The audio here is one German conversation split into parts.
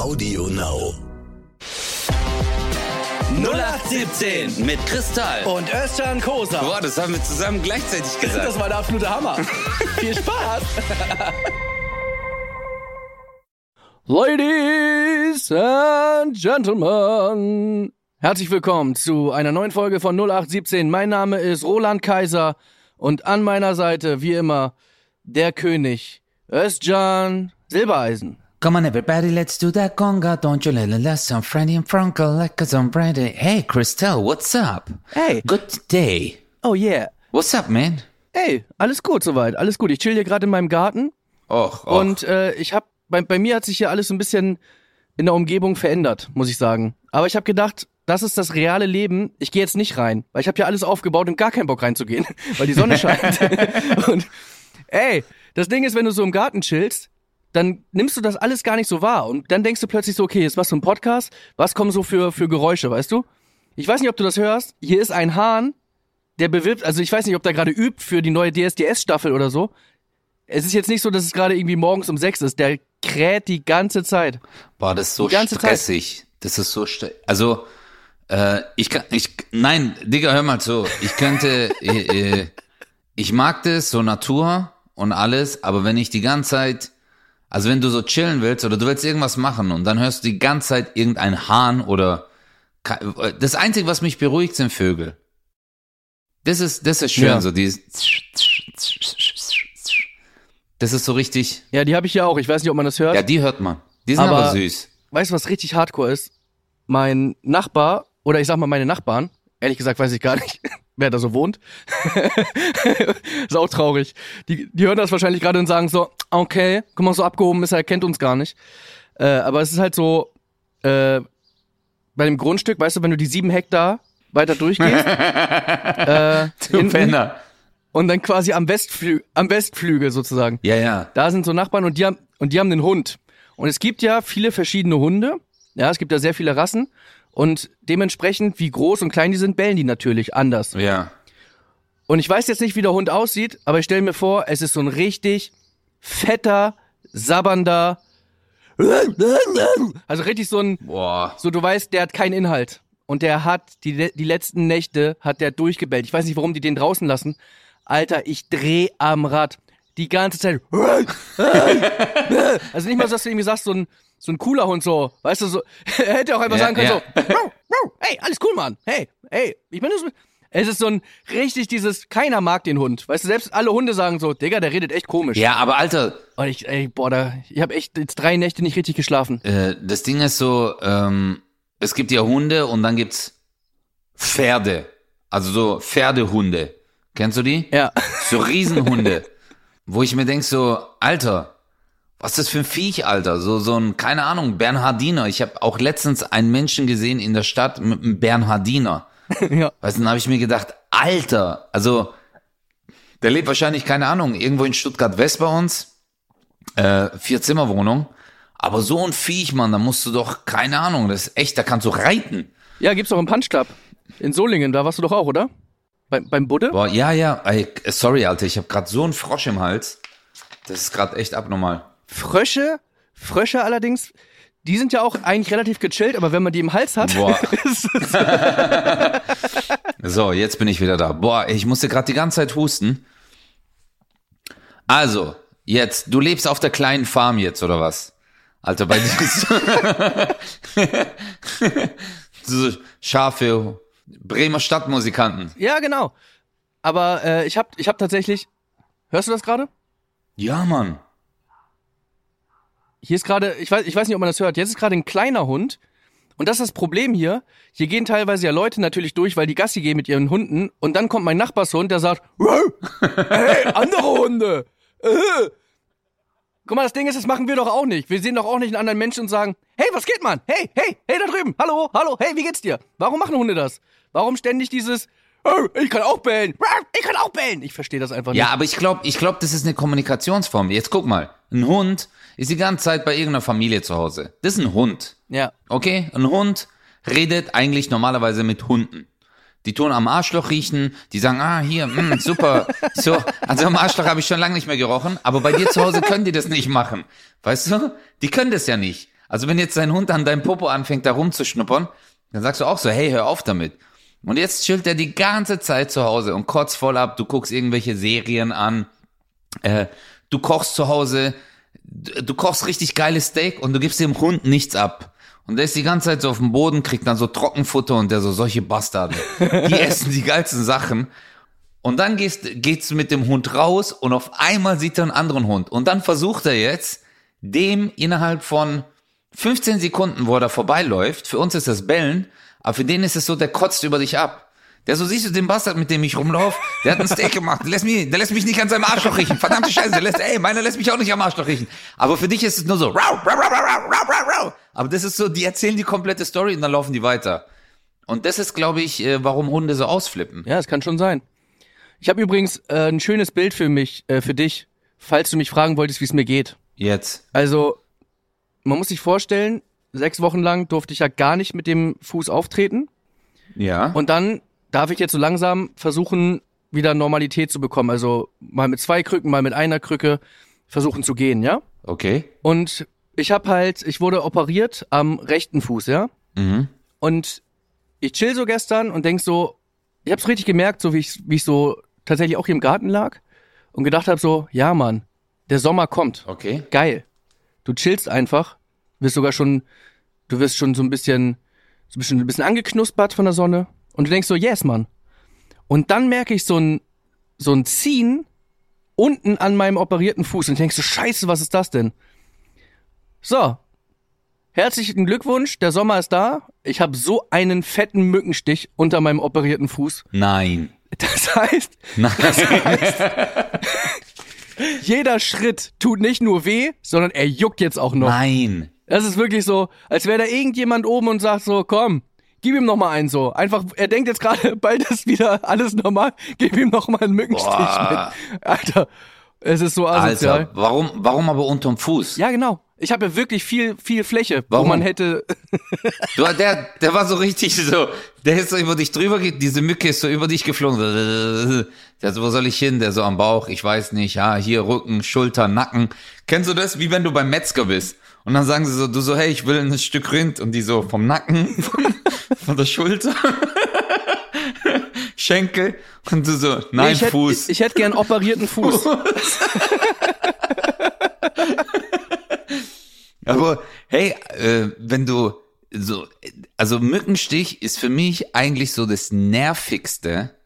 Audio Now. 0817 mit Kristall. Und Özcan Kosa. Boah, das haben wir zusammen gleichzeitig gesagt. Das war der absolute Hammer. Viel Spaß. Ladies and Gentlemen, herzlich willkommen zu einer neuen Folge von 0817. Mein Name ist Roland Kaiser und an meiner Seite, wie immer, der König Özcan Silbereisen. Come on, everybody, let's do that conga. Don't you let it last some Freddy and Franco like a sombrero. Hey, Christelle, what's up? Hey. Good day. Oh yeah. What's up, man? Hey, alles gut soweit, alles gut. Ich chill hier gerade in meinem Garten Och, och. und äh, ich hab bei, bei mir hat sich hier alles so ein bisschen in der Umgebung verändert, muss ich sagen. Aber ich habe gedacht, das ist das reale Leben. Ich gehe jetzt nicht rein, weil ich habe hier alles aufgebaut und gar keinen Bock reinzugehen, weil die Sonne scheint. und ey, das Ding ist, wenn du so im Garten chillst, dann nimmst du das alles gar nicht so wahr und dann denkst du plötzlich so, okay, jetzt machst du einen Podcast, was kommen so für für Geräusche, weißt du? Ich weiß nicht, ob du das hörst. Hier ist ein Hahn, der bewirbt, also ich weiß nicht, ob der gerade übt für die neue DSDS-Staffel oder so. Es ist jetzt nicht so, dass es gerade irgendwie morgens um sechs ist. Der kräht die ganze Zeit. Boah, das ist so ganze Zeit. stressig. Das ist so st Also, äh, ich kann, ich, nein, Digga, hör mal zu. Ich könnte, äh, äh, ich mag das, so Natur und alles, aber wenn ich die ganze Zeit, also wenn du so chillen willst oder du willst irgendwas machen und dann hörst du die ganze Zeit irgendein Hahn oder, das Einzige, was mich beruhigt, sind Vögel. Das ist, das ist schön, Ja. so dieses, das ist so richtig, Ja, die habe ich ja auch. Ich weiß nicht, ob man das hört. ja, die hört man. Die sind aber, Aber- süß. Weißt du, was richtig hardcore ist? Mein Nachbar, oder ich sag mal meine Nachbarn, ehrlich gesagt weiß ich gar nicht, wer da so wohnt. ist auch traurig. Die, die hören das wahrscheinlich gerade und sagen so, okay, guck mal, so abgehoben ist er, kennt uns gar nicht. Äh, aber es ist halt so, äh, bei dem Grundstück, weißt du, wenn du die sieben Hektar weiter durchgehst, äh, Du hinten Penner. und dann quasi am Westflü am Westflügel sozusagen. Ja, ja. Da sind so Nachbarn und die haben, und die haben den Hund. Und es gibt ja viele verschiedene Hunde. Ja, es gibt ja sehr viele Rassen. Und dementsprechend, wie groß und klein die sind, bellen die natürlich anders. Ja. Und ich weiß jetzt nicht, wie der Hund aussieht, aber ich stelle mir vor, es ist so ein richtig fetter, sabbernder, also richtig so ein, Boah. so du weißt, der hat keinen Inhalt. Und der hat, die, die letzten Nächte hat der durchgebellt. Ich weiß nicht, warum die den draußen lassen. Alter, ich dreh am Rad. Die ganze Zeit. Also nicht mal so, dass du irgendwie sagst, so ein, so ein cooler Hund so, weißt du, so, er hätte auch einfach Ja, sagen können ja. so, "Rau, rau, hey, alles cool, Mann. Hey, hey, ich bin das, es ist so ein richtig dieses, keiner mag den Hund. Weißt du, selbst alle Hunde sagen so, Digga, der redet echt komisch. Ja, aber Alter, Und ich, ey, boah, da, ich habe echt jetzt drei Nächte nicht richtig geschlafen. äh, das Ding ist so, ähm, es gibt ja Hunde und dann gibt's Pferde. Also so Pferdehunde. Kennst du die? Ja. So Riesenhunde. wo ich mir denk so, Alter, was ist das für ein Viech, Alter? So, so ein, keine Ahnung, Bernhardiner. Ich habe auch letztens einen Menschen gesehen in der Stadt mit einem Bernhardiner. ja. Weißt du, dann habe ich mir gedacht, Alter, also der lebt wahrscheinlich, keine Ahnung, irgendwo in Stuttgart-West bei uns, äh, Vier-Zimmer-Wohnung, aber so ein Viech, Mann, da musst du doch, keine Ahnung, das ist echt, da kannst du reiten. Ja, gibt's doch im Punch Club. In Solingen, da warst du doch auch, oder? Bei, beim Budde? Boah, ja, ja, ey, sorry, Alter, ich habe gerade so einen Frosch im Hals, das ist gerade echt abnormal. Frösche, Frösche allerdings, die sind ja auch eigentlich relativ gechillt, aber wenn man die im Hals hat, Boah. ist es- So, jetzt bin ich wieder da. Boah, ich musste gerade die ganze Zeit husten. Also, jetzt, du lebst auf der kleinen Farm jetzt, oder was? Alter, bei dir ist Schafe, Bremer Stadtmusikanten. ja genau. Aber äh, ich hab, ich hab tatsächlich, hörst du das gerade? Ja, Mann. Hier ist gerade, ich weiß, ich weiß nicht, ob man das hört. Jetzt ist gerade ein kleiner Hund. Und das ist das Problem hier. Hier gehen teilweise ja Leute natürlich durch, weil die Gassi gehen mit ihren Hunden. Und dann kommt mein Nachbarshund, der sagt, "Wow, hey, andere Hunde. Äh. Guck mal, das Ding ist, das machen wir doch auch nicht. Wir sehen doch auch nicht einen anderen Menschen und sagen, hey, was geht, Mann? Hey, hey, hey, da drüben. Hallo, hallo, hey, wie geht's dir? Warum machen Hunde das? Warum ständig dieses, ich kann auch bellen. Ich kann auch bellen. Ich verstehe das einfach nicht. Ja, aber ich glaube, ich glaub, das ist eine Kommunikationsform. Jetzt guck mal, ein Hund ist die ganze Zeit bei irgendeiner Familie zu Hause. Das ist ein Hund. Ja. Okay? Ein Hund redet eigentlich normalerweise mit Hunden. Die tun am Arschloch riechen, die sagen, ah, hier, mh, super. So, also am Arschloch habe ich schon lange nicht mehr gerochen, aber bei dir zu Hause können die das nicht machen. Weißt du? Die können das ja nicht. Also wenn jetzt dein Hund an deinem Popo anfängt, da rumzuschnuppern, dann sagst du auch so, hey, hör auf damit. Und jetzt chillt er die ganze Zeit zu Hause und kotzt voll ab, du guckst irgendwelche Serien an, äh, du kochst zu Hause, du, du kochst richtig geiles Steak und du gibst dem Hund nichts ab. Und der ist die ganze Zeit so auf dem Boden, kriegt dann so Trockenfutter und der so, solche Bastarde. Die essen die geilsten Sachen. Und dann gehst, geht's mit dem Hund raus und auf einmal sieht er einen anderen Hund. Und dann versucht er jetzt, dem innerhalb von 15 Sekunden, wo er da vorbeiläuft, für uns ist das Bellen, aber für den ist es so, der kotzt über dich ab. Der so, siehst du den Bastard, mit dem ich rumlaufe? Der hat ein Steak gemacht. Der lässt mich, der lässt mich nicht an seinem Arschloch riechen. Verdammte Scheiße, der lässt, ey, meiner lässt mich auch nicht am Arschloch riechen. Aber für dich ist es nur so, rau, rau, rau, rau, rau, rau, rau. Aber das ist so, die erzählen die komplette Story und dann laufen die weiter. Und das ist, glaube ich, äh, warum Hunde so ausflippen. Ja, das kann schon sein. Ich habe übrigens äh, ein schönes Bild für mich, äh, für dich, falls du mich fragen wolltest, wie es mir geht. Jetzt. Also, man muss sich vorstellen, sechs Wochen lang durfte ich ja gar nicht mit dem Fuß auftreten. Ja. Und dann darf ich jetzt so langsam versuchen, wieder Normalität zu bekommen. Also mal mit zwei Krücken, mal mit einer Krücke versuchen zu gehen, ja? okay. Und ich habe halt, ich wurde operiert am rechten Fuß, ja? Mhm. Und ich chill so gestern und denk so, ich hab's richtig gemerkt, so wie ich, wie ich so tatsächlich auch hier im Garten lag und gedacht habe so, ja Mann, der Sommer kommt. Okay. Geil. Du chillst einfach, wirst sogar schon, du wirst schon so ein bisschen, so ein bisschen, ein bisschen angeknuspert von der Sonne und du denkst so, yes, Mann. Und dann merke ich so ein, so ein Ziehen unten an meinem operierten Fuß und denkst so, scheiße, was ist das denn? So. Herzlichen Glückwunsch, der Sommer ist da. Ich habe so einen fetten Mückenstich unter meinem operierten Fuß. Nein. Das heißt, Nein. jeder Schritt tut nicht nur weh, sondern er juckt jetzt auch noch. Nein. Das ist wirklich so, als wäre da irgendjemand oben und sagt so, komm, gib ihm noch mal einen so. Einfach, er denkt jetzt gerade, bald ist wieder alles normal, gib ihm noch mal einen Mückenstich Boah. mit. Alter, es ist so asozial. Alter, warum, warum aber unterm Fuß? Ja, genau. Ich habe ja wirklich viel, viel Fläche, Warum? wo man hätte. Du, der, der war so richtig so, der ist so über dich drüber, diese Mücke ist so über dich geflogen. Der so, wo soll ich hin? Der so am Bauch, ich weiß nicht, ja, hier Rücken, Schulter, Nacken. Kennst du das? Wie wenn du beim Metzger bist. Und dann sagen sie so, du so, hey, ich will ein Stück Rind. Und die so, vom Nacken, von, von der Schulter, Schenkel. Und du so, nein, ich hätte, Fuß. Ich, ich hätte gern operierten Fuß. Aber hey, äh, wenn du so, also Mückenstich ist für mich eigentlich so das nervigste,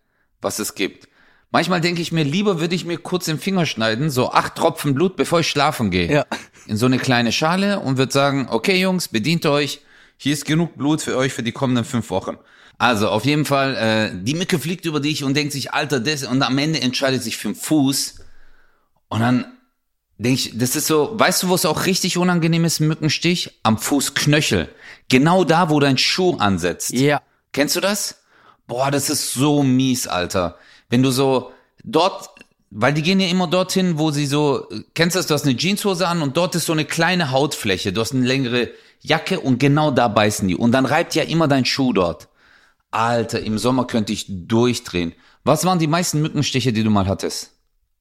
was es gibt. Manchmal denke ich mir, lieber würde ich mir kurz den Finger schneiden, so acht Tropfen Blut, bevor ich schlafen gehe. Ja. In so eine kleine Schale und würde sagen, okay Jungs, bedient euch, hier ist genug Blut für euch für die kommenden fünf Wochen. Also auf jeden Fall, äh, die Mücke fliegt über dich und denkt sich, Alter, das, und am Ende entscheidet sich für den Fuß. Und dann denke ich, das ist so, weißt du, wo es auch richtig unangenehm ist, Mückenstich? Am Fußknöchel. Genau da, wo dein Schuh ansetzt. Ja. Kennst du das? Boah, das ist so mies, Alter. Wenn du so dort, weil die gehen ja immer dorthin, wo sie so, kennst du das, du hast eine Jeanshose an und dort ist so eine kleine Hautfläche, du hast eine längere Jacke und genau da beißen die. Und dann reibt ja immer dein Schuh dort. Alter, im Sommer könnte ich durchdrehen. Was waren die meisten Mückenstiche, die du mal hattest?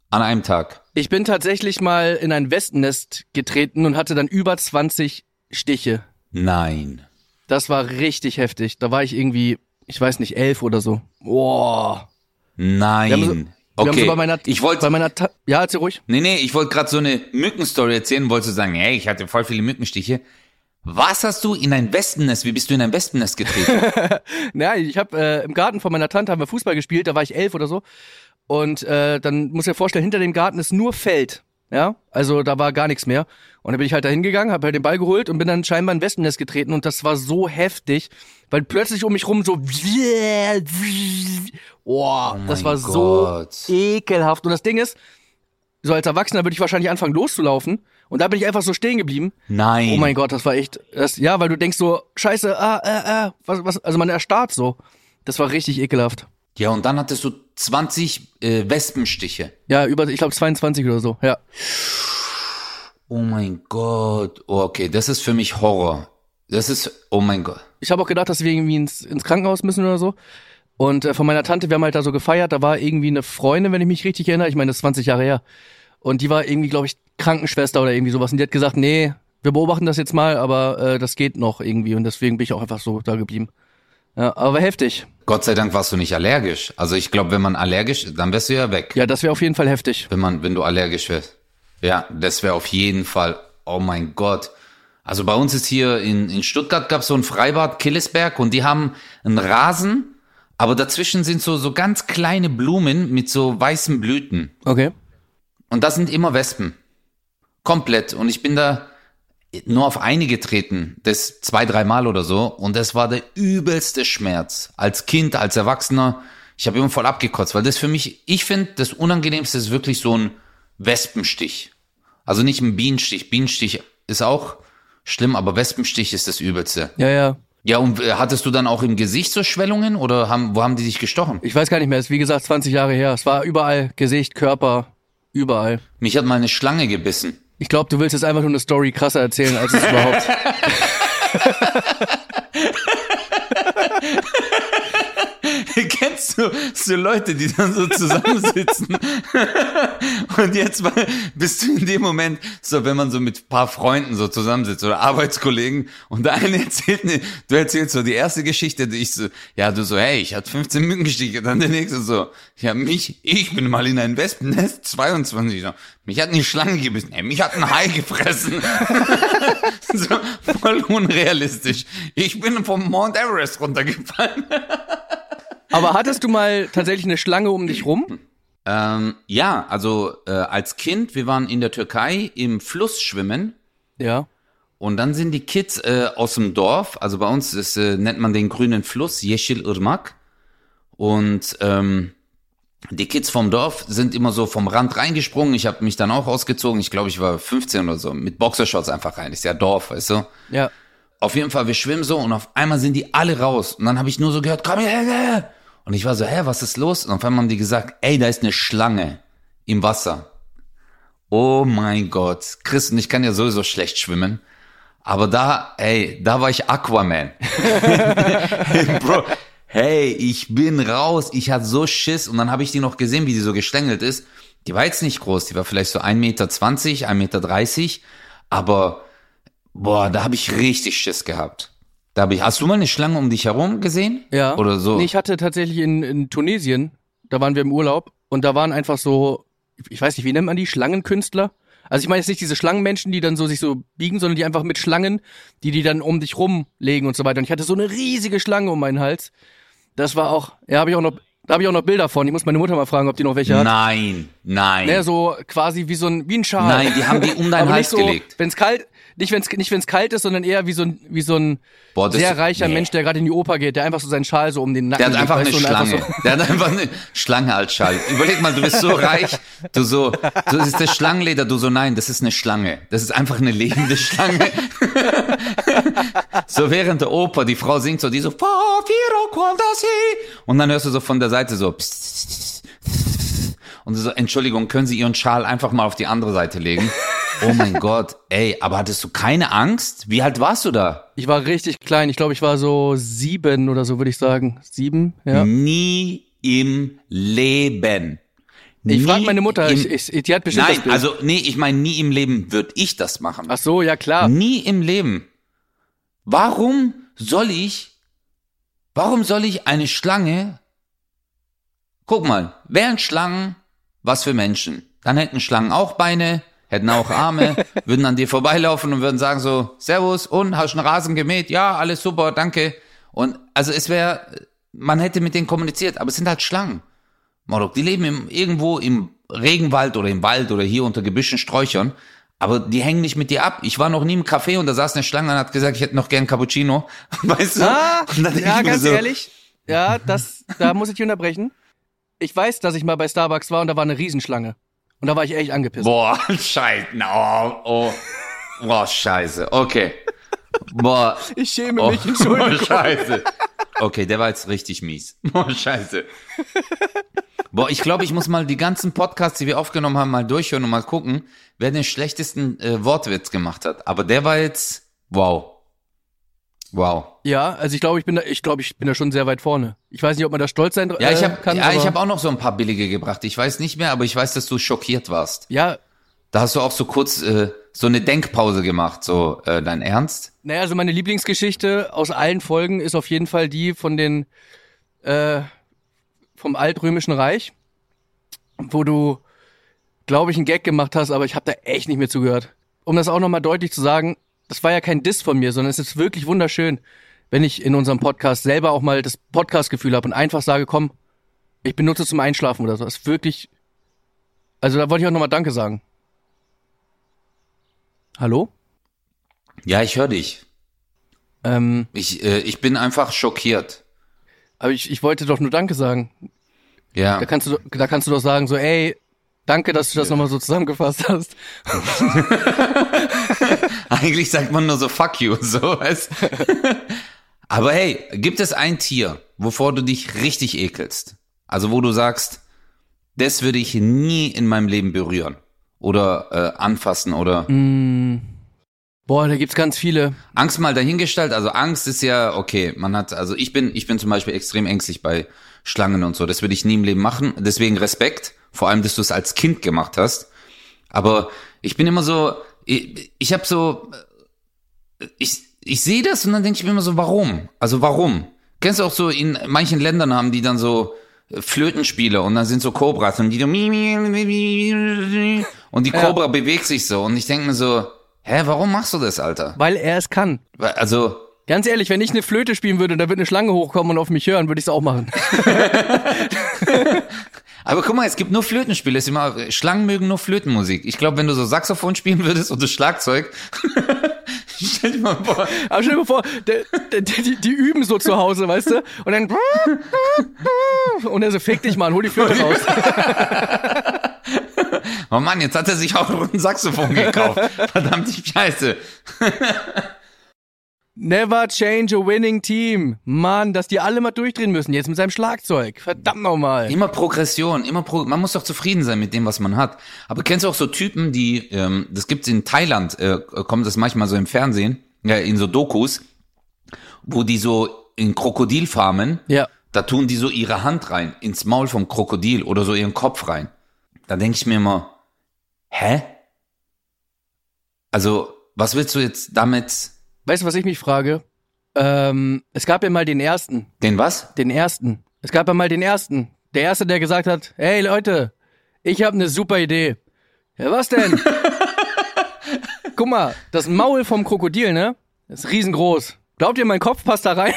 An einem Tag. Ich bin tatsächlich mal in ein Wespennest getreten und hatte dann über 20 Stiche. Nein. Das war richtig heftig. Da war ich irgendwie, ich weiß nicht, elf oder so. Boah. Nein. Wir okay. so meiner, ich wollte bei meiner, Ta ja, erzähl ruhig. Nee, nee, ich wollte gerade so eine Mückenstory erzählen, wollte so sagen, hey, ich hatte voll viele Mückenstiche. Was hast du in ein Wespennest? Wie bist du in ein Wespennest getreten? Ja, ich habe äh, im Garten von meiner Tante haben wir Fußball gespielt, da war ich elf oder so. Und äh, dann muss ich dir vorstellen, hinter dem Garten ist nur Feld. Ja, also da war gar nichts mehr. Und dann bin ich halt da hingegangen, habe halt den Ball geholt und bin dann scheinbar in ein Wespennest getreten und das war so heftig, weil plötzlich um mich rum so Boah, das mein war so Gott. ekelhaft. Und das Ding ist, so als Erwachsener würde ich wahrscheinlich anfangen loszulaufen und da bin ich einfach so stehen geblieben. Nein. Oh mein Gott, das war echt, das, ja, weil du denkst so, scheiße, ah, ah, ah, was, was, also man erstarrt so. Das war richtig ekelhaft. Ja, und dann hattest du 20 äh, Wespenstiche. Ja, über, ich glaube 22 oder so, ja. Oh mein Gott. Oh, okay, das ist für mich Horror. Das ist, oh mein Gott. Ich habe auch gedacht, dass wir irgendwie ins, ins Krankenhaus müssen oder so. Und äh, von meiner Tante, wir haben halt da so gefeiert, da war irgendwie eine Freundin, wenn ich mich richtig erinnere, ich meine, das ist 20 Jahre her. Und die war irgendwie, glaube ich, Krankenschwester oder irgendwie sowas. Und die hat gesagt, nee, Wir beobachten das jetzt mal, aber äh, das geht noch irgendwie und deswegen bin ich auch einfach so da geblieben. Ja, aber heftig. Gott sei Dank warst du nicht allergisch. Also ich glaube, wenn man allergisch, dann wärst du ja weg. Ja, das wäre auf jeden Fall heftig. Wenn man, wenn du allergisch wärst. Ja, das wäre auf jeden Fall. Oh mein Gott. Also bei uns ist hier in, in Stuttgart gab es so ein Freibad Killesberg und die haben einen Rasen, aber dazwischen sind so, so ganz kleine Blumen mit so weißen Blüten. Okay. Und das sind immer Wespen. Komplett. Und ich bin da nur auf eine getreten, das zwei, dreimal oder so. Und das war der übelste Schmerz. Als Kind, als Erwachsener. Ich habe immer voll abgekotzt, weil das für mich, ich finde, das Unangenehmste ist wirklich so ein Wespenstich. Also nicht ein Bienenstich. Bienenstich ist auch schlimm, aber Wespenstich ist das Übelste. Ja, ja. Ja, und äh, hattest du dann auch im Gesicht so Schwellungen oder haben, wo haben die dich gestochen? Ich weiß gar nicht mehr. Es ist wie gesagt 20 Jahre her. Es war überall Gesicht, Körper, überall. Mich hat mal eine Schlange gebissen. Ich glaube, du willst jetzt einfach nur eine Story krasser erzählen, als es überhaupt. Kennst du so Leute, die dann so zusammensitzen und jetzt bist du in dem Moment so, wenn man so mit paar Freunden so zusammensitzt oder Arbeitskollegen und der eine erzählt, ne, du erzählst so die erste Geschichte, die ich so, ja, du so, hey, ich hatte 15 Mückenstiche, dann der nächste so, ja, mich, ich bin mal in ein Wespennest, 22, so, mich hat eine Schlange gebissen, ey, mich hat ein Hai gefressen. so, voll unrealistisch. Ich bin vom Mount Everest runtergefallen. Aber hattest du mal tatsächlich eine Schlange um dich rum? Ähm, ja, also äh, als Kind, wir waren in der Türkei im Fluss schwimmen Ja. und dann sind die Kids äh, aus dem Dorf, also bei uns ist, äh, nennt man den grünen Fluss Yeşil Irmak und ähm, die Kids vom Dorf sind immer so vom Rand reingesprungen. Ich habe mich dann auch ausgezogen. Ich glaube, ich war 15 oder so mit Boxershorts einfach rein. Ist ja Dorf, weißt du? Ja. Auf jeden Fall, wir schwimmen so und auf einmal sind die alle raus. Und dann habe ich nur so gehört, komm her, her. Und ich war so, hä, was ist los? Und auf einmal haben die gesagt, ey, da ist eine Schlange im Wasser. Oh mein Gott. Chris, und ich kann ja sowieso schlecht schwimmen. Aber da, ey, da war ich Aquaman. Bro, hey, ich bin raus. Ich hatte so Schiss. Und dann habe ich die noch gesehen, wie die so gestängelt ist. Die war jetzt nicht groß. Die war vielleicht so 1,20 Meter, 1,30 Meter. Aber, boah, da habe ich richtig Schiss gehabt. Da ich, hast du mal eine Schlange um dich herum gesehen? Ja. Oder so? Nee, ich hatte tatsächlich in, in Tunesien, da waren wir im Urlaub und da waren einfach so, ich weiß nicht, wie nennt man die? Schlangenkünstler? Also ich meine jetzt nicht diese Schlangenmenschen, die dann so sich so biegen, sondern die einfach mit Schlangen, die die dann um dich rumlegen und so weiter. Und ich hatte so eine riesige Schlange um meinen Hals. Das war auch, ja, habe ich auch noch, da habe ich auch noch Bilder von. Ich muss meine Mutter mal fragen, ob die noch welche hat. Nein, nein. Ne, so quasi wie so ein wie ein Schal. Nein, die haben die um deinen Hals so, gelegt. Wenn's kalt, nicht wenn's nicht wenn's kalt ist, sondern eher wie so ein wie so ein Boah, sehr reicher nee. Mensch, der gerade in die Oper geht, der einfach so seinen Schal so um den Nacken Der hat einfach eine und einfach Schlange. Der hat einfach eine Schlange als Schall. Überleg mal, du bist so reich, du so, das ist das Schlangenleder, du so, nein, das ist eine Schlange. Das ist einfach eine lebende Schlange. so während der Oper, die Frau singt so, die so, und dann hörst du so von der Seite so, und so, Entschuldigung, können Sie Ihren Schal einfach mal auf die andere Seite legen? Oh mein Gott, ey, aber hattest du keine Angst? Wie alt warst du da? Ich war richtig klein. Ich glaube, ich war so sieben oder so, würde ich sagen. Sieben, ja. Nie im Leben. Ich frage Nie meine Mutter, im- ich, ich, die hat bestimmt Nein, also nee, ich meine, nie im Leben würde ich das machen. Ach so, ja klar. Nie im Leben. Warum soll ich, warum soll ich eine Schlange, guck mal, wären Schlangen was für Menschen? Dann hätten Schlangen auch Beine, hätten auch Arme, würden an dir vorbeilaufen und würden sagen so, Servus, und, hast du einen Rasen gemäht? Ja, alles super, danke. Und also es wäre, man hätte mit denen kommuniziert, aber es sind halt Schlangen. Morok, die leben im, irgendwo im Regenwald oder im Wald oder hier unter Gebüschen, Sträuchern, aber die hängen nicht mit dir ab. Ich war noch nie im Café und da saß eine Schlange und hat gesagt, ich hätte noch gern Cappuccino. Weißt du? Ah, ja, ganz so, ehrlich. Ja, das, da muss ich dich unterbrechen. Ich weiß, dass ich mal bei Starbucks war und da war eine Riesenschlange. Und da war ich echt angepisst. Boah, scheiße. Oh, oh. Boah, scheiße. Okay. Boah. Ich schäme Oh, mich, Entschuldigung. scheiße. Okay, der war jetzt richtig mies. Boah, scheiße. Boah, ich glaube, ich muss mal die ganzen Podcasts, die wir aufgenommen haben, mal durchhören und mal gucken, wer den schlechtesten äh, Wortwitz gemacht hat. Aber der war jetzt, wow. Wow. Ja, also ich glaube, ich bin da, ich glaube, ich bin da schon sehr weit vorne. Ich weiß nicht, ob man da stolz sein Ja, ich äh, habe kann. ja, ich habe auch noch so ein paar billige gebracht. Ich weiß nicht mehr, aber ich weiß, dass du schockiert warst. Ja, Da hast du auch so kurz äh, so eine Denkpause gemacht, so äh, dein Ernst? Naja, also meine Lieblingsgeschichte aus allen Folgen ist auf jeden Fall die von den äh, vom Altrömischen Reich, wo du, glaube ich, einen Gag gemacht hast, aber ich habe da echt nicht mehr zugehört. Um das auch nochmal deutlich zu sagen, das war ja kein Diss von mir, sondern es ist wirklich wunderschön, wenn ich in unserem Podcast selber auch mal das Podcast-Gefühl habe und einfach sage, komm, ich benutze zum Einschlafen oder so. Das ist wirklich. Also da wollte ich auch nochmal Danke sagen. Hallo? Ja, ich höre dich. Ähm, Ich, äh, ich bin einfach schockiert. aber ich, ich wollte doch nur Danke sagen. Ja. Da kannst du, da kannst du doch sagen, so, ey, danke, dass du das nochmal so zusammengefasst hast. Eigentlich sagt man nur so fuck you, so weißt. Aber hey, gibt es ein Tier, wovor du dich richtig ekelst? Also wo du sagst, das würde ich nie in meinem Leben berühren oder äh, anfassen oder Boah, da gibt's ganz viele. Angst mal dahingestellt. Also Angst ist ja okay. Man hat, also ich bin, ich bin zum Beispiel extrem ängstlich bei Schlangen und so. Das würde ich nie im Leben machen. Deswegen Respekt. Vor allem, dass du es als Kind gemacht hast. Aber ich bin immer so, ich, ich habe so, ich, ich sehe das und dann denke ich mir immer so, warum? Also warum? Kennst du auch so, in manchen Ländern haben die dann so äh, Flötenspiele und dann sind so Kobras und die so und die Ja. Kobra bewegt sich so und ich denke mir so, hä, warum machst du das, Alter? Weil er es kann. Also, Ganz ehrlich, wenn ich eine Flöte spielen würde und da wird eine Schlange hochkommen und auf mich hören, würde ich es auch machen. aber guck mal, es gibt nur Flötenspiele, es ist immer, Schlangen mögen nur Flötenmusik. Ich glaube, wenn du so Saxophon spielen würdest und das Schlagzeug, stell dir mal vor, Aber stell dir mal vor, der, der, die, die üben so zu Hause, weißt du? Und dann und er so, fick dich mal, hol die Flöte raus. oh Mann, jetzt hat er sich auch ein Saxophon gekauft. Verdammte Scheiße. Never change a winning team. Mann, dass die alle mal durchdrehen müssen, jetzt mit seinem Schlagzeug. Verdammt nochmal. Immer Progression, immer Pro man muss doch zufrieden sein mit dem, was man hat. Aber kennst du auch so Typen, die, ähm, das gibt's in Thailand, äh, kommt das manchmal so im Fernsehen, ja, in so Dokus, wo die so in Krokodilfarmen, Ja. da tun die so ihre Hand rein, ins Maul vom Krokodil oder so ihren Kopf rein. Da denke ich mir immer, hä? Also, was willst du jetzt damit, Weißt du, was ich mich frage? Ähm, es gab ja mal den ersten. den was? Den ersten. Es gab ja mal den ersten. Der erste, der gesagt hat, hey Leute, ich habe eine super Idee. Ja, was denn? Guck mal, das Maul vom Krokodil, ne? Das ist riesengroß. Glaubt ihr, mein Kopf passt da rein?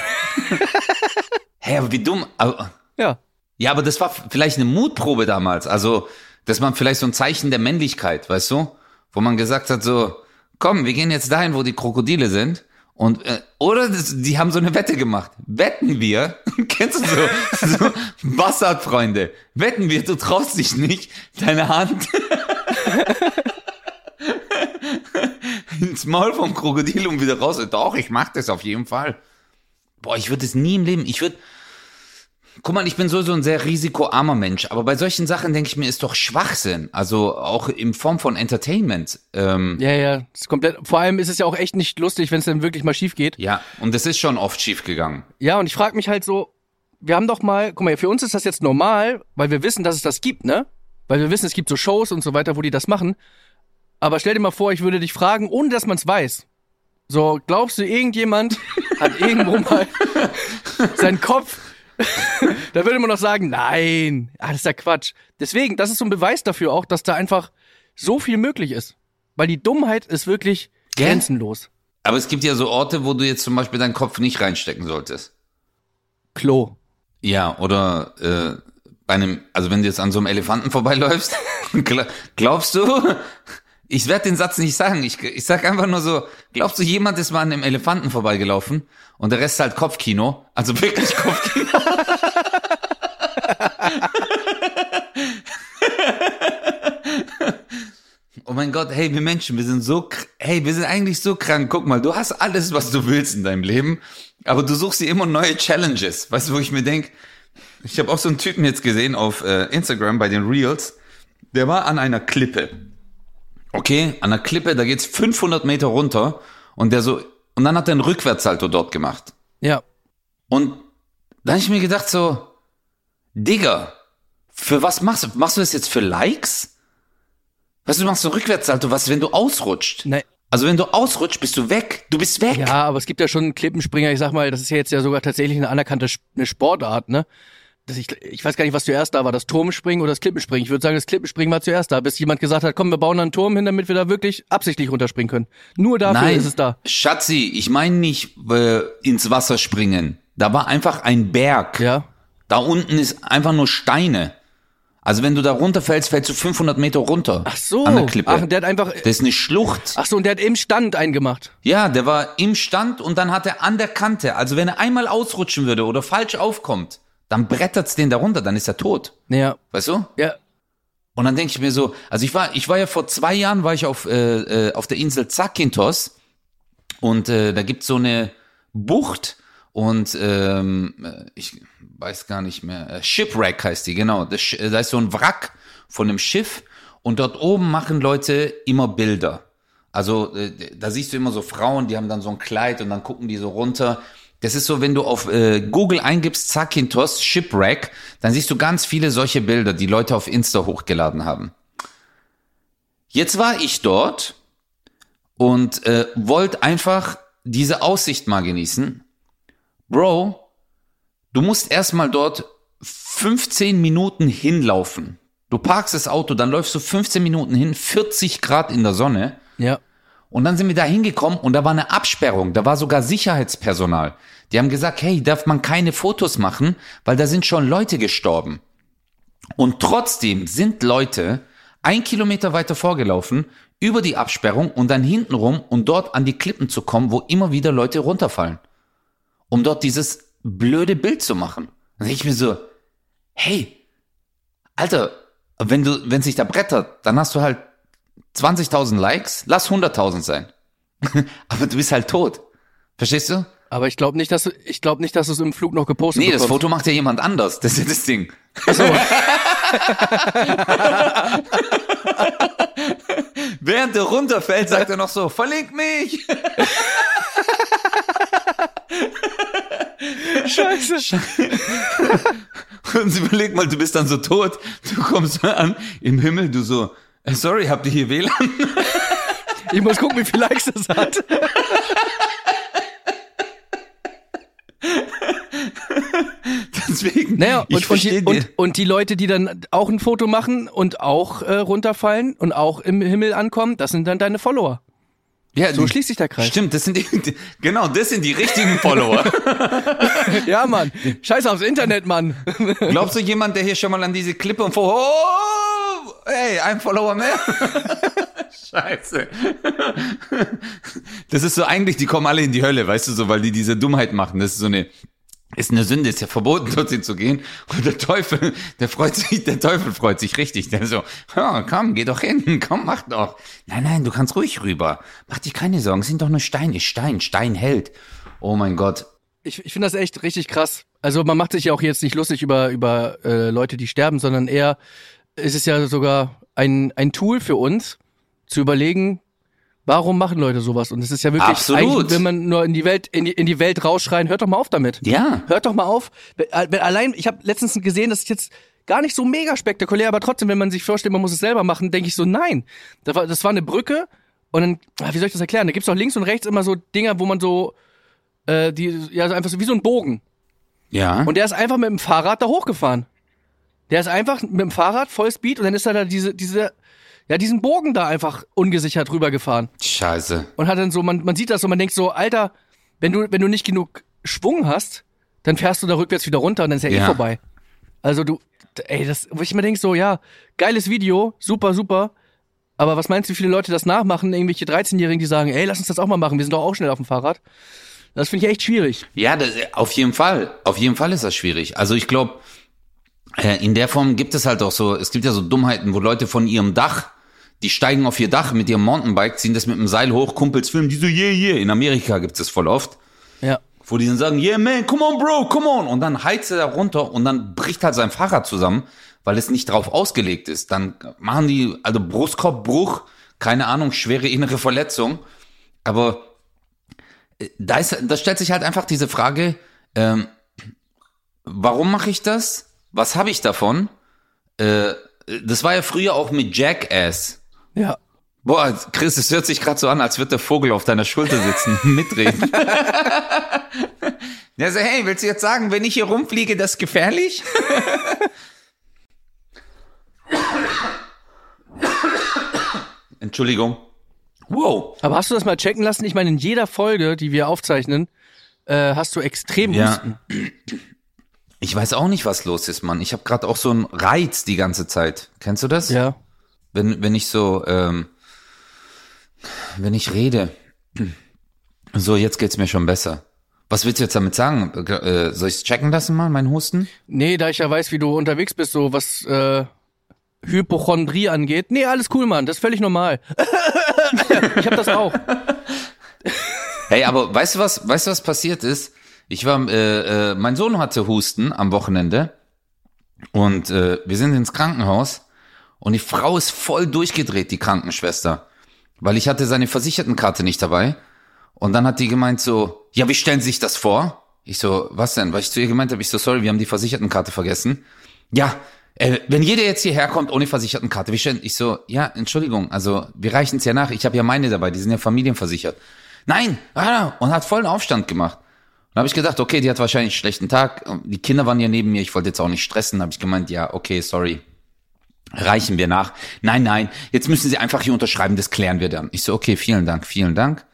Hä, aber wie dumm, aber, ja. Ja, aber das war vielleicht eine Mutprobe damals. Also, dass man vielleicht so ein Zeichen der Männlichkeit, weißt du? Wo man gesagt hat, so, komm, wir gehen jetzt dahin, wo die Krokodile sind. Und, äh, oder das, die haben so eine Wette gemacht. Wetten wir, kennst du so, so Bastardfreunde, wetten wir, du traust dich nicht, deine Hand ins Maul vom Krokodil und wieder raus. Doch, ich mach das auf jeden Fall. Boah, ich würde es nie im Leben, ich würde, Guck mal, ich bin sowieso ein sehr risikoarmer Mensch, aber bei solchen Sachen denke ich mir, ist doch Schwachsinn. Also auch in Form von Entertainment. Ähm, Ja, ja, ist komplett. Vor allem ist es ja auch echt nicht lustig, wenn es dann wirklich mal schief geht. ja, und das ist schon oft schief gegangen. Ja, und ich frage mich halt so, wir haben doch mal, guck mal, für uns ist das jetzt normal, weil wir wissen, dass es das gibt, ne? Weil wir wissen, es gibt so Shows und so weiter, wo die das machen. Aber stell dir mal vor, ich würde dich fragen, ohne dass man es weiß. So, glaubst du, irgendjemand hat irgendwo mal seinen Kopf da würde man doch sagen, nein, ah, das ist ja Quatsch. Deswegen, das ist so ein Beweis dafür auch, dass da einfach so viel möglich ist. Weil die Dummheit ist wirklich Gell? grenzenlos. Aber es gibt ja so Orte, wo du jetzt zum Beispiel deinen Kopf nicht reinstecken solltest. Klo. Ja, oder äh, bei einem, also wenn du jetzt an so einem Elefanten vorbeiläufst, gl- glaubst du, ich werde den Satz nicht sagen, ich, ich sag einfach nur so, glaubst du, jemand ist mal an einem Elefanten vorbeigelaufen und der Rest halt Kopfkino, also wirklich Kopfkino. Oh mein Gott, hey, wir Menschen, wir sind so, hey, wir sind eigentlich so krank. Guck mal, du hast alles, was du willst in deinem Leben, aber du suchst dir immer neue Challenges. Weißt du, wo ich mir denk, ich habe auch so einen Typen jetzt gesehen auf äh, Instagram bei den Reels, der war an einer Klippe. Okay, an einer Klippe, da geht's 500 Meter runter und der so, und dann hat er einen Rückwärtssalto dort gemacht. Ja. Und da hab ich mir gedacht so, Digga, für was machst du? Machst du das jetzt für Likes? Weißt du, du machst so Rückwärtssalto, was, wenn du ausrutscht? Nein. Also wenn du ausrutscht, bist du weg. Du bist weg. Ja, aber es gibt ja schon Klippenspringer, ich sag mal, das ist ja jetzt ja sogar tatsächlich eine anerkannte eine Sportart, ne? Das ich, ich weiß gar nicht, was zuerst da war, das Turmspringen oder das Klippenspringen. Ich würde sagen, das Klippenspringen war zuerst da, bis jemand gesagt hat, komm, wir bauen da einen Turm hin, damit wir da wirklich absichtlich runterspringen können. Nur dafür Nein, ist es da. Schatzi, ich meine nicht äh, ins Wasser springen. Da war einfach ein Berg. Ja. Da unten ist einfach nur Steine. Also wenn du da runterfällst, fällst du 500 Meter runter. Ach so. An der Klippe. Ach, der hat einfach, das ist eine Schlucht. ach so, und der hat im Stand eingemacht. Ja, der war im Stand und dann hat er an der Kante. Also wenn er einmal ausrutschen würde oder falsch aufkommt, dann brettert's den da runter, dann ist er tot. Ja. Weißt du? Ja. Und dann denke ich mir so, also ich war, ich war ja vor zwei Jahren war ich auf äh, äh, auf der Insel Zakynthos und äh, da gibt's so eine Bucht und ähm, äh, ich weiß gar nicht mehr, äh, Shipwreck heißt die, genau. Das, da ist so ein Wrack von einem Schiff und dort oben machen Leute immer Bilder. Also äh, da siehst du immer so Frauen, die haben dann so ein Kleid und dann gucken die so runter. Das ist so, wenn du auf äh, Google eingibst Zakynthos Shipwreck, dann siehst du ganz viele solche Bilder, die Leute auf Insta hochgeladen haben. Jetzt war ich dort und äh, wollte einfach diese Aussicht mal genießen. Bro, du musst erstmal dort 15 Minuten hinlaufen. Du parkst das Auto, dann läufst du 15 Minuten hin, 40 Grad in der Sonne. Ja. Und dann sind wir da hingekommen und da war eine Absperrung, da war sogar Sicherheitspersonal. Die haben gesagt, hey, darf man keine Fotos machen, weil da sind schon Leute gestorben. Und trotzdem sind Leute ein Kilometer weiter vorgelaufen, über die Absperrung und dann hintenrum, um dort an die Klippen zu kommen, wo immer wieder Leute runterfallen. Um dort dieses blöde Bild zu machen. Dann denke ich mir so, hey, Alter, wenn du, wenn sich da brettert, dann hast du halt 20.000 Likes, lass 100.000 sein. Aber du bist halt tot. Verstehst du? Aber ich glaube nicht, dass du, ich glaube nicht, dass du es im Flug noch gepostet Nee, das bekommst. Foto macht ja jemand anders. Das ist ja das Ding. Während der runterfällt, sagt er noch so, verlink mich. Scheiße. Und überleg mal, du bist dann so tot. Du kommst an im Himmel, du so, sorry, habt ihr hier WLAN? Ich muss gucken, wie viel Likes das hat. Deswegen, Naja, ich und, und, die, und, und die Leute, die dann auch ein Foto machen und auch äh, runterfallen und auch im Himmel ankommen, das sind dann deine Follower. ja, So die- schließt sich der Kreis. Stimmt, das sind die, die, genau, das sind die richtigen Follower. Ja, Mann. Scheiß aufs Internet, Mann. Glaubst du, jemand, der hier schon mal an diese Klippe und vor, oh, ey, ein Follower mehr? Scheiße. Das ist so eigentlich, die kommen alle in die Hölle, weißt du so, weil die diese Dummheit machen. Das ist so eine, ist eine Sünde, ist ja verboten, dorthin zu gehen. Und der Teufel, der freut sich, der Teufel freut sich richtig. Der so, ja, komm, geh doch hin, komm, mach doch. Nein, nein, du kannst ruhig rüber. Mach dich keine Sorgen, es sind doch nur Steine, Stein, Stein hält. Oh mein Gott. Ich, ich finde das echt richtig krass. Also man macht sich ja auch jetzt nicht lustig über, über äh, Leute, die sterben, sondern eher ist es ja sogar ein, ein Tool für uns, zu überlegen, warum machen Leute sowas? Und es ist ja wirklich, Absolut. wenn man nur in die Welt, in die, in die Welt rausschreien, hört doch mal auf damit. Ja. Hört doch mal auf. Wenn- wenn Allein, ich habe letztens gesehen, das ist jetzt gar nicht so mega spektakulär, aber trotzdem, wenn man sich vorstellt, man muss es selber machen, denke ich so, nein. Das war, das war eine Brücke und dann, ah, wie soll ich das erklären? Da gibt's doch links und rechts immer so Dinger, wo man so, äh, die, ja, so einfach so wie so ein Bogen. Ja. Und der ist einfach mit dem Fahrrad da hochgefahren. Der ist einfach mit dem Fahrrad Vollspeed und dann ist er da diese, diese, ja, diesen Bogen da einfach ungesichert rübergefahren. Scheiße. Und hat dann so, man, man sieht das so, man denkt so, Alter, wenn du, wenn du nicht genug Schwung hast, dann fährst du da rückwärts wieder runter und dann ist ja, eh vorbei. Also du, ey, das, wo ich mir denk so, ja, geiles Video, super, super. Aber was meinst du, wie viele Leute das nachmachen? Irgendwelche 13-Jährigen, die sagen, ey, lass uns das auch mal machen, wir sind doch auch schnell auf dem Fahrrad. Das finde ich echt schwierig. Ja, das, auf jeden Fall. Auf jeden Fall ist das schwierig. Also ich glaube, in der Form gibt es halt auch so, es gibt ja so Dummheiten, wo Leute von ihrem Dach, die steigen auf ihr Dach mit ihrem Mountainbike, ziehen das mit dem Seil hoch, Kumpels filmen, die so, yeah, yeah. In Amerika gibt es das voll oft. Ja. Wo die dann sagen, yeah, man, come on, bro, come on. Und dann heizt er da runter und dann bricht halt sein Fahrrad zusammen, weil es nicht drauf ausgelegt ist. Dann machen die, also Brustkorbbruch, keine Ahnung, schwere innere Verletzung. Aber äh, da, ist, da stellt sich halt einfach diese Frage, ähm, warum mache ich das? Was habe ich davon? Äh, das war ja früher auch mit Jackass, Ja. Boah, Chris, es hört sich gerade so an, als würde der Vogel auf deiner Schulter sitzen, mitreden. ja, so, hey, willst du jetzt sagen, wenn ich hier rumfliege, das ist gefährlich? Entschuldigung. Wow. Aber hast du das mal checken lassen? Ich meine, in jeder Folge, die wir aufzeichnen, äh, hast du extrem Ja. Husten. Ich weiß auch nicht, was los ist, Mann. Ich habe gerade auch so einen Reiz die ganze Zeit. Kennst du das? Ja. Wenn, wenn ich so, ähm, wenn ich rede. So, jetzt geht's mir schon besser. Was willst du jetzt damit sagen? Äh, soll ich's checken lassen mal, mein Husten? Nee, da ich ja weiß, wie du unterwegs bist, so was äh, Hypochondrie angeht. Nee, alles cool, Mann. Das ist völlig normal. ich hab das auch. Hey, aber weißt du was, weißt du was passiert ist? Ich war, äh, äh, mein Sohn hatte Husten am Wochenende und äh, wir sind ins Krankenhaus und die Frau ist voll durchgedreht, die Krankenschwester, weil ich hatte seine Versichertenkarte nicht dabei und dann hat die gemeint so, ja, wie stellen Sie sich das vor? Ich so, was denn? Weil ich zu ihr gemeint habe, ich so, sorry, wir haben die Versichertenkarte vergessen. Ja, äh, wenn jeder jetzt hierher kommt ohne Versichertenkarte, wie stellen? Ich so, ja, Entschuldigung, also wir reichen es ja nach. Ich habe ja meine dabei, die sind ja familienversichert. Nein, ah, und hat vollen Aufstand gemacht. Dann habe ich gedacht, okay, die hat wahrscheinlich einen schlechten Tag. Die Kinder waren ja neben mir, ich wollte jetzt auch nicht stressen. habe ich gemeint, ja, okay, sorry, reichen wir nach. Nein, nein, jetzt müssen Sie einfach hier unterschreiben, das klären wir dann. Ich so, okay, vielen Dank, vielen Dank.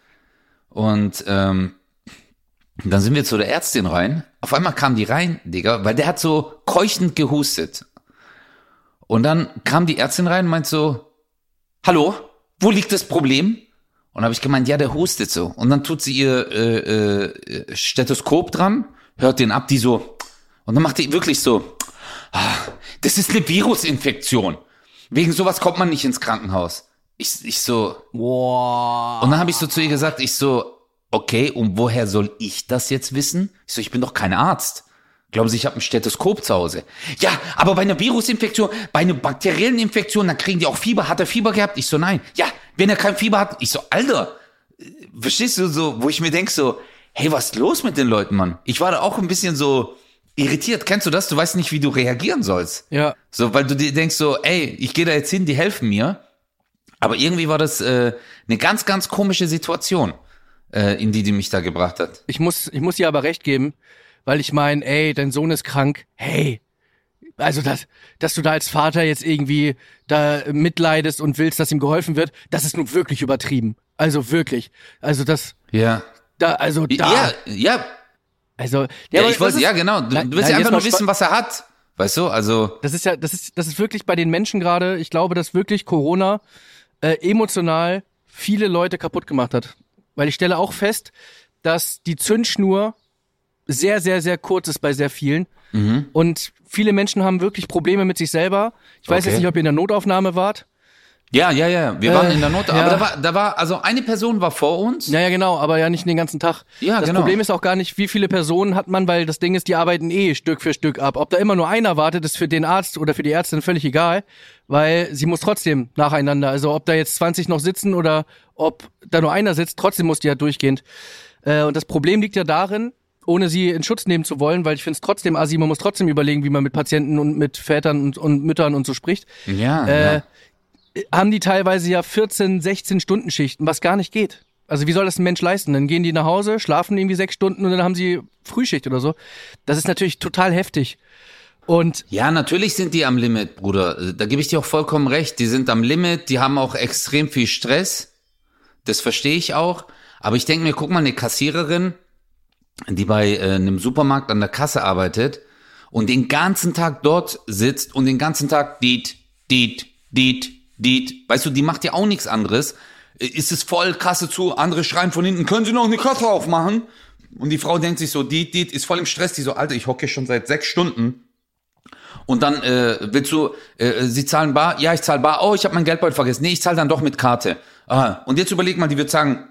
Und ähm, dann sind wir zu der Ärztin rein. Auf einmal kam die rein, Digga, weil der hat so keuchend gehustet. Und dann kam die Ärztin rein und meint so, hallo, wo liegt das Problem? Und habe ich gemeint, ja, der hustet so. Und dann tut sie ihr äh, äh, Stethoskop dran, hört den ab, die so. Und dann macht die wirklich so, ah, das ist eine Virusinfektion. Wegen sowas kommt man nicht ins Krankenhaus. Ich, ich so, Boah. und dann habe ich so zu ihr gesagt, ich so, okay, und woher soll ich das jetzt wissen? Ich so, ich bin doch kein Arzt. Glauben Sie, ich habe ein Stethoskop zu Hause? Ja, aber bei einer Virusinfektion, bei einer bakteriellen Infektion, dann kriegen die auch Fieber. Hat er Fieber gehabt? Ich so, nein. Ja, wenn er kein Fieber hat, ich so, Alter, äh, verstehst du so, wo ich mir denk so, hey, was ist los mit den Leuten, Mann? Ich war da auch ein bisschen so irritiert. Kennst du das? Du weißt nicht, wie du reagieren sollst. Ja. So, weil du dir denkst so, ey, ich gehe da jetzt hin, die helfen mir. Aber irgendwie war das äh, eine ganz, ganz komische Situation, äh, in die die mich da gebracht hat. Ich muss, ich muss dir aber recht geben, weil ich meine, ey, dein Sohn ist krank. Hey. Also, dass, dass du da als Vater jetzt irgendwie da mitleidest und willst, dass ihm geholfen wird, das ist nun wirklich übertrieben. Also wirklich. Also das, Ja. da, also da. Ja, ja, Also, ja, aber ich wollte, ja genau. Du, Nein, du willst ja einfach nur wissen, was er hat. Weißt du, also, Das ist ja, das ist, das ist wirklich bei den Menschen gerade, ich glaube, dass wirklich Corona äh, emotional viele Leute kaputt gemacht hat. Weil ich stelle auch fest, dass die Zündschnur sehr, sehr, sehr kurz ist bei sehr vielen. Mhm. Und viele Menschen haben wirklich Probleme mit sich selber. Ich weiß Okay. jetzt nicht, ob ihr in der Notaufnahme wart. ja, ja, ja. Wir Äh, waren in der Not, aber ja. da war, da war, also eine Person war vor uns. Ja, ja, genau, aber ja nicht den ganzen Tag. Ja, das genau. Problem ist auch gar nicht, wie viele Personen hat man, weil das Ding ist, die arbeiten eh Stück für Stück ab. Ob da immer nur einer wartet, ist für den Arzt oder für die Ärztin völlig egal, weil sie muss trotzdem nacheinander. Also ob da jetzt 20 noch sitzen oder ob da nur einer sitzt, trotzdem muss die ja durchgehend. Äh, und das Problem liegt ja darin, ohne sie in Schutz nehmen zu wollen, weil ich finde es trotzdem assi, man muss trotzdem überlegen, wie man mit Patienten und mit Vätern und, und Müttern und so spricht Ja, äh, ja. haben die teilweise ja 14, 16 Stunden Schichten, was gar nicht geht. Also wie soll das ein Mensch leisten? Dann gehen die nach Hause, schlafen irgendwie sechs Stunden und dann haben sie Frühschicht oder so. Das ist natürlich total heftig. Und Ja, natürlich sind die am Limit, Bruder. Da gebe ich dir auch vollkommen recht. Die sind am Limit, die haben auch extrem viel Stress. Das verstehe ich auch. Aber ich denke mir, guck mal, eine Kassiererin, die bei äh, einem Supermarkt an der Kasse arbeitet und den ganzen Tag dort sitzt und den ganzen Tag diet, diet, diet, diet. Weißt du, die macht ja auch nichts anderes. Äh, Ist es voll, Kasse zu, andere schreien von hinten, können Sie noch eine Kasse aufmachen? Und die Frau denkt sich so, diet, diet, ist voll im Stress. Die so, Alter, ich hocke hier schon seit sechs Stunden. Und dann äh, willst du, äh, sie zahlen bar? Ja, ich zahle bar. Oh, ich habe mein Geldbeutel vergessen. Nee, ich zahle dann doch mit Karte. Aha. Und jetzt überleg mal, die wird sagen,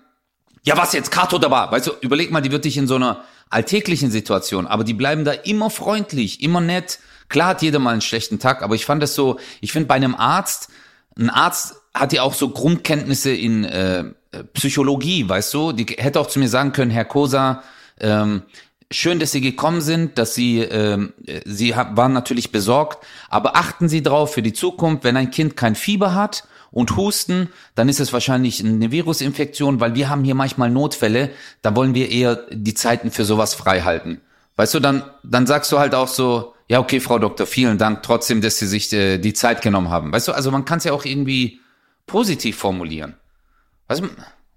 ja was jetzt, Karte oder bar? Weißt du, überleg mal, die wird dich in so einer alltäglichen Situation, aber die bleiben da immer freundlich, immer nett. Klar hat jeder mal einen schlechten Tag, aber ich fand das so, ich finde bei einem Arzt, ein Arzt hat ja auch so Grundkenntnisse in äh, Psychologie, weißt du? Die hätte auch zu mir sagen können, Herr Kosa, ähm, schön, dass Sie gekommen sind, dass Sie, ähm, äh, Sie waren natürlich besorgt, aber achten Sie drauf für die Zukunft, wenn ein Kind kein Fieber hat und husten, dann ist es wahrscheinlich eine Virusinfektion, weil wir haben hier manchmal Notfälle, da wollen wir eher die Zeiten für sowas frei halten. Weißt du, dann, dann sagst du halt auch so, ja, okay, Frau Doktor, vielen Dank trotzdem, dass Sie sich äh, die Zeit genommen haben. Weißt du, also man kann es ja auch irgendwie positiv formulieren. Weißt du,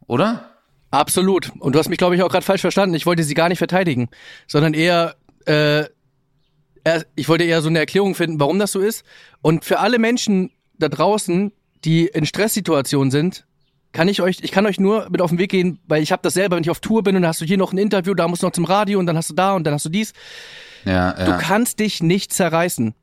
oder? Absolut. Und du hast mich, glaube ich, auch gerade falsch verstanden. Ich wollte sie gar nicht verteidigen, sondern eher, äh, ich wollte eher so eine Erklärung finden, warum das so ist. Und für alle Menschen da draußen, die in Stresssituationen sind, kann ich euch, ich kann euch nur mit auf den Weg gehen, weil ich habe das selber, wenn ich auf Tour bin und dann hast du hier noch ein Interview, da musst du noch zum Radio und dann hast du da und dann hast du dies. Ja, ja. Du kannst dich nicht zerreißen.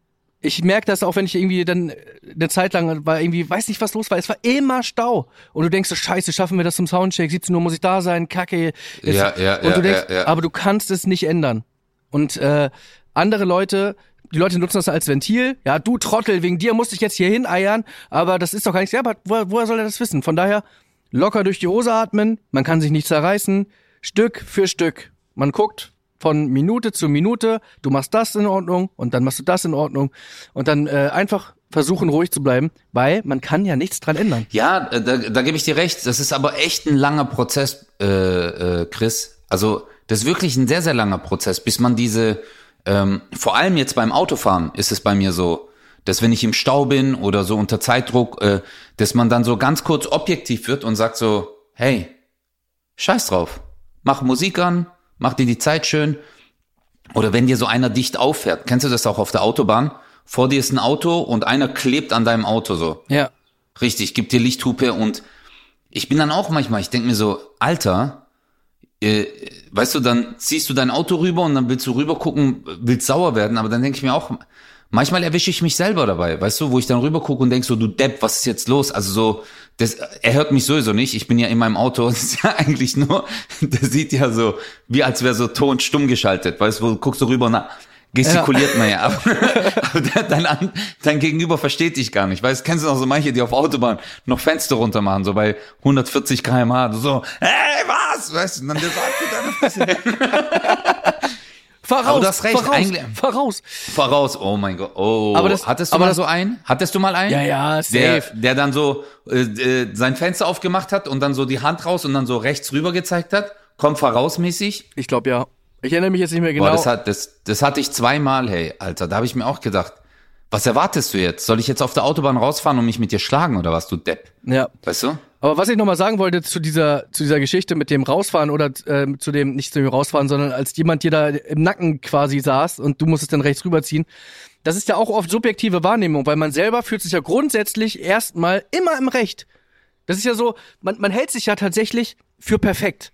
Ich merke das auch, wenn ich irgendwie dann eine Zeit lang war, irgendwie, weiß nicht, was los war. Es war immer Stau. Und du denkst so, scheiße, schaffen wir das zum Soundcheck? 17 Uhr muss ich da sein, kacke. Jetzt, Ja, ja, und du ja, denkst, ja, ja. aber du kannst es nicht ändern. Und äh, andere Leute, die Leute nutzen das als Ventil. Ja, du Trottel, wegen dir musste ich jetzt hier hineiern, aber das ist doch gar nichts. Ja, aber woher, woher soll er das wissen? Von daher, locker durch die Hose atmen, man kann sich nicht zerreißen, Stück für Stück. Man guckt von Minute zu Minute, du machst das in Ordnung und dann machst du das in Ordnung und dann äh, einfach versuchen ruhig zu bleiben, weil man kann ja nichts dran ändern. Ja, äh, da, da gebe ich dir recht. Das ist aber echt ein langer Prozess, äh, äh, Chris. Also das ist wirklich ein sehr, sehr langer Prozess, bis man diese, ähm, vor allem jetzt beim Autofahren ist es bei mir so, dass wenn ich im Stau bin oder so unter Zeitdruck, äh, dass man dann so ganz kurz objektiv wird und sagt so, hey, scheiß drauf, mach Musik an, mach dir die Zeit schön. Oder wenn dir so einer dicht auffährt, kennst du das auch auf der Autobahn? Vor dir ist ein Auto und einer klebt an deinem Auto so. Ja. Richtig, gibt dir Lichthupe und ich bin dann auch manchmal, ich denk mir so, Alter, weißt du, dann ziehst du dein Auto rüber und dann willst du rüber gucken, willst sauer werden, aber dann denke ich mir auch, manchmal erwische ich mich selber dabei, weißt du, wo ich dann rüber gucke und denk so, du Depp, was ist jetzt los? Also so, das, er hört mich sowieso nicht, ich bin ja in meinem Auto, das ist ja eigentlich nur, der sieht ja so, wie als wäre so Ton stumm geschaltet, weißt du, du guckst so rüber und na, gestikuliert man ja, aber, aber der- dein, dein Gegenüber versteht dich gar nicht, weißt, kennst du noch so manche, die auf Autobahn noch Fenster runter machen, so bei 140 kmh, so, hey, was, weißt du, und dann der sagt, deine Fresse. Fahr raus, Aber du hast recht, fahr raus, eigentlich- fahr raus. voraus, oh mein Gott, oh, Aber das- hattest du aber mal das- so einen? Hattest du mal einen? Ja, ja, Der, safe. der dann so äh, äh, sein Fenster aufgemacht hat und dann so die Hand raus und dann so rechts rüber gezeigt hat, komm vorausmäßig. Ich glaube ja. Ich erinnere mich jetzt nicht mehr genau. Boah, das, hat, das, das hatte ich zweimal, hey, Alter. Da habe ich mir auch gedacht, was erwartest du jetzt? Soll ich jetzt auf der Autobahn rausfahren und mich mit dir schlagen oder was, du Depp? ja. Weißt du? Aber was ich nochmal sagen wollte zu dieser, zu dieser Geschichte mit dem Rausfahren oder ähm, zu dem, nicht zu dem Rausfahren, sondern als jemand dir da im Nacken quasi saß und du musstest dann rechts rüberziehen, das ist ja auch oft subjektive Wahrnehmung, weil man selber fühlt sich ja grundsätzlich erstmal immer im Recht. Das ist ja so, man, man hält sich ja tatsächlich für perfekt.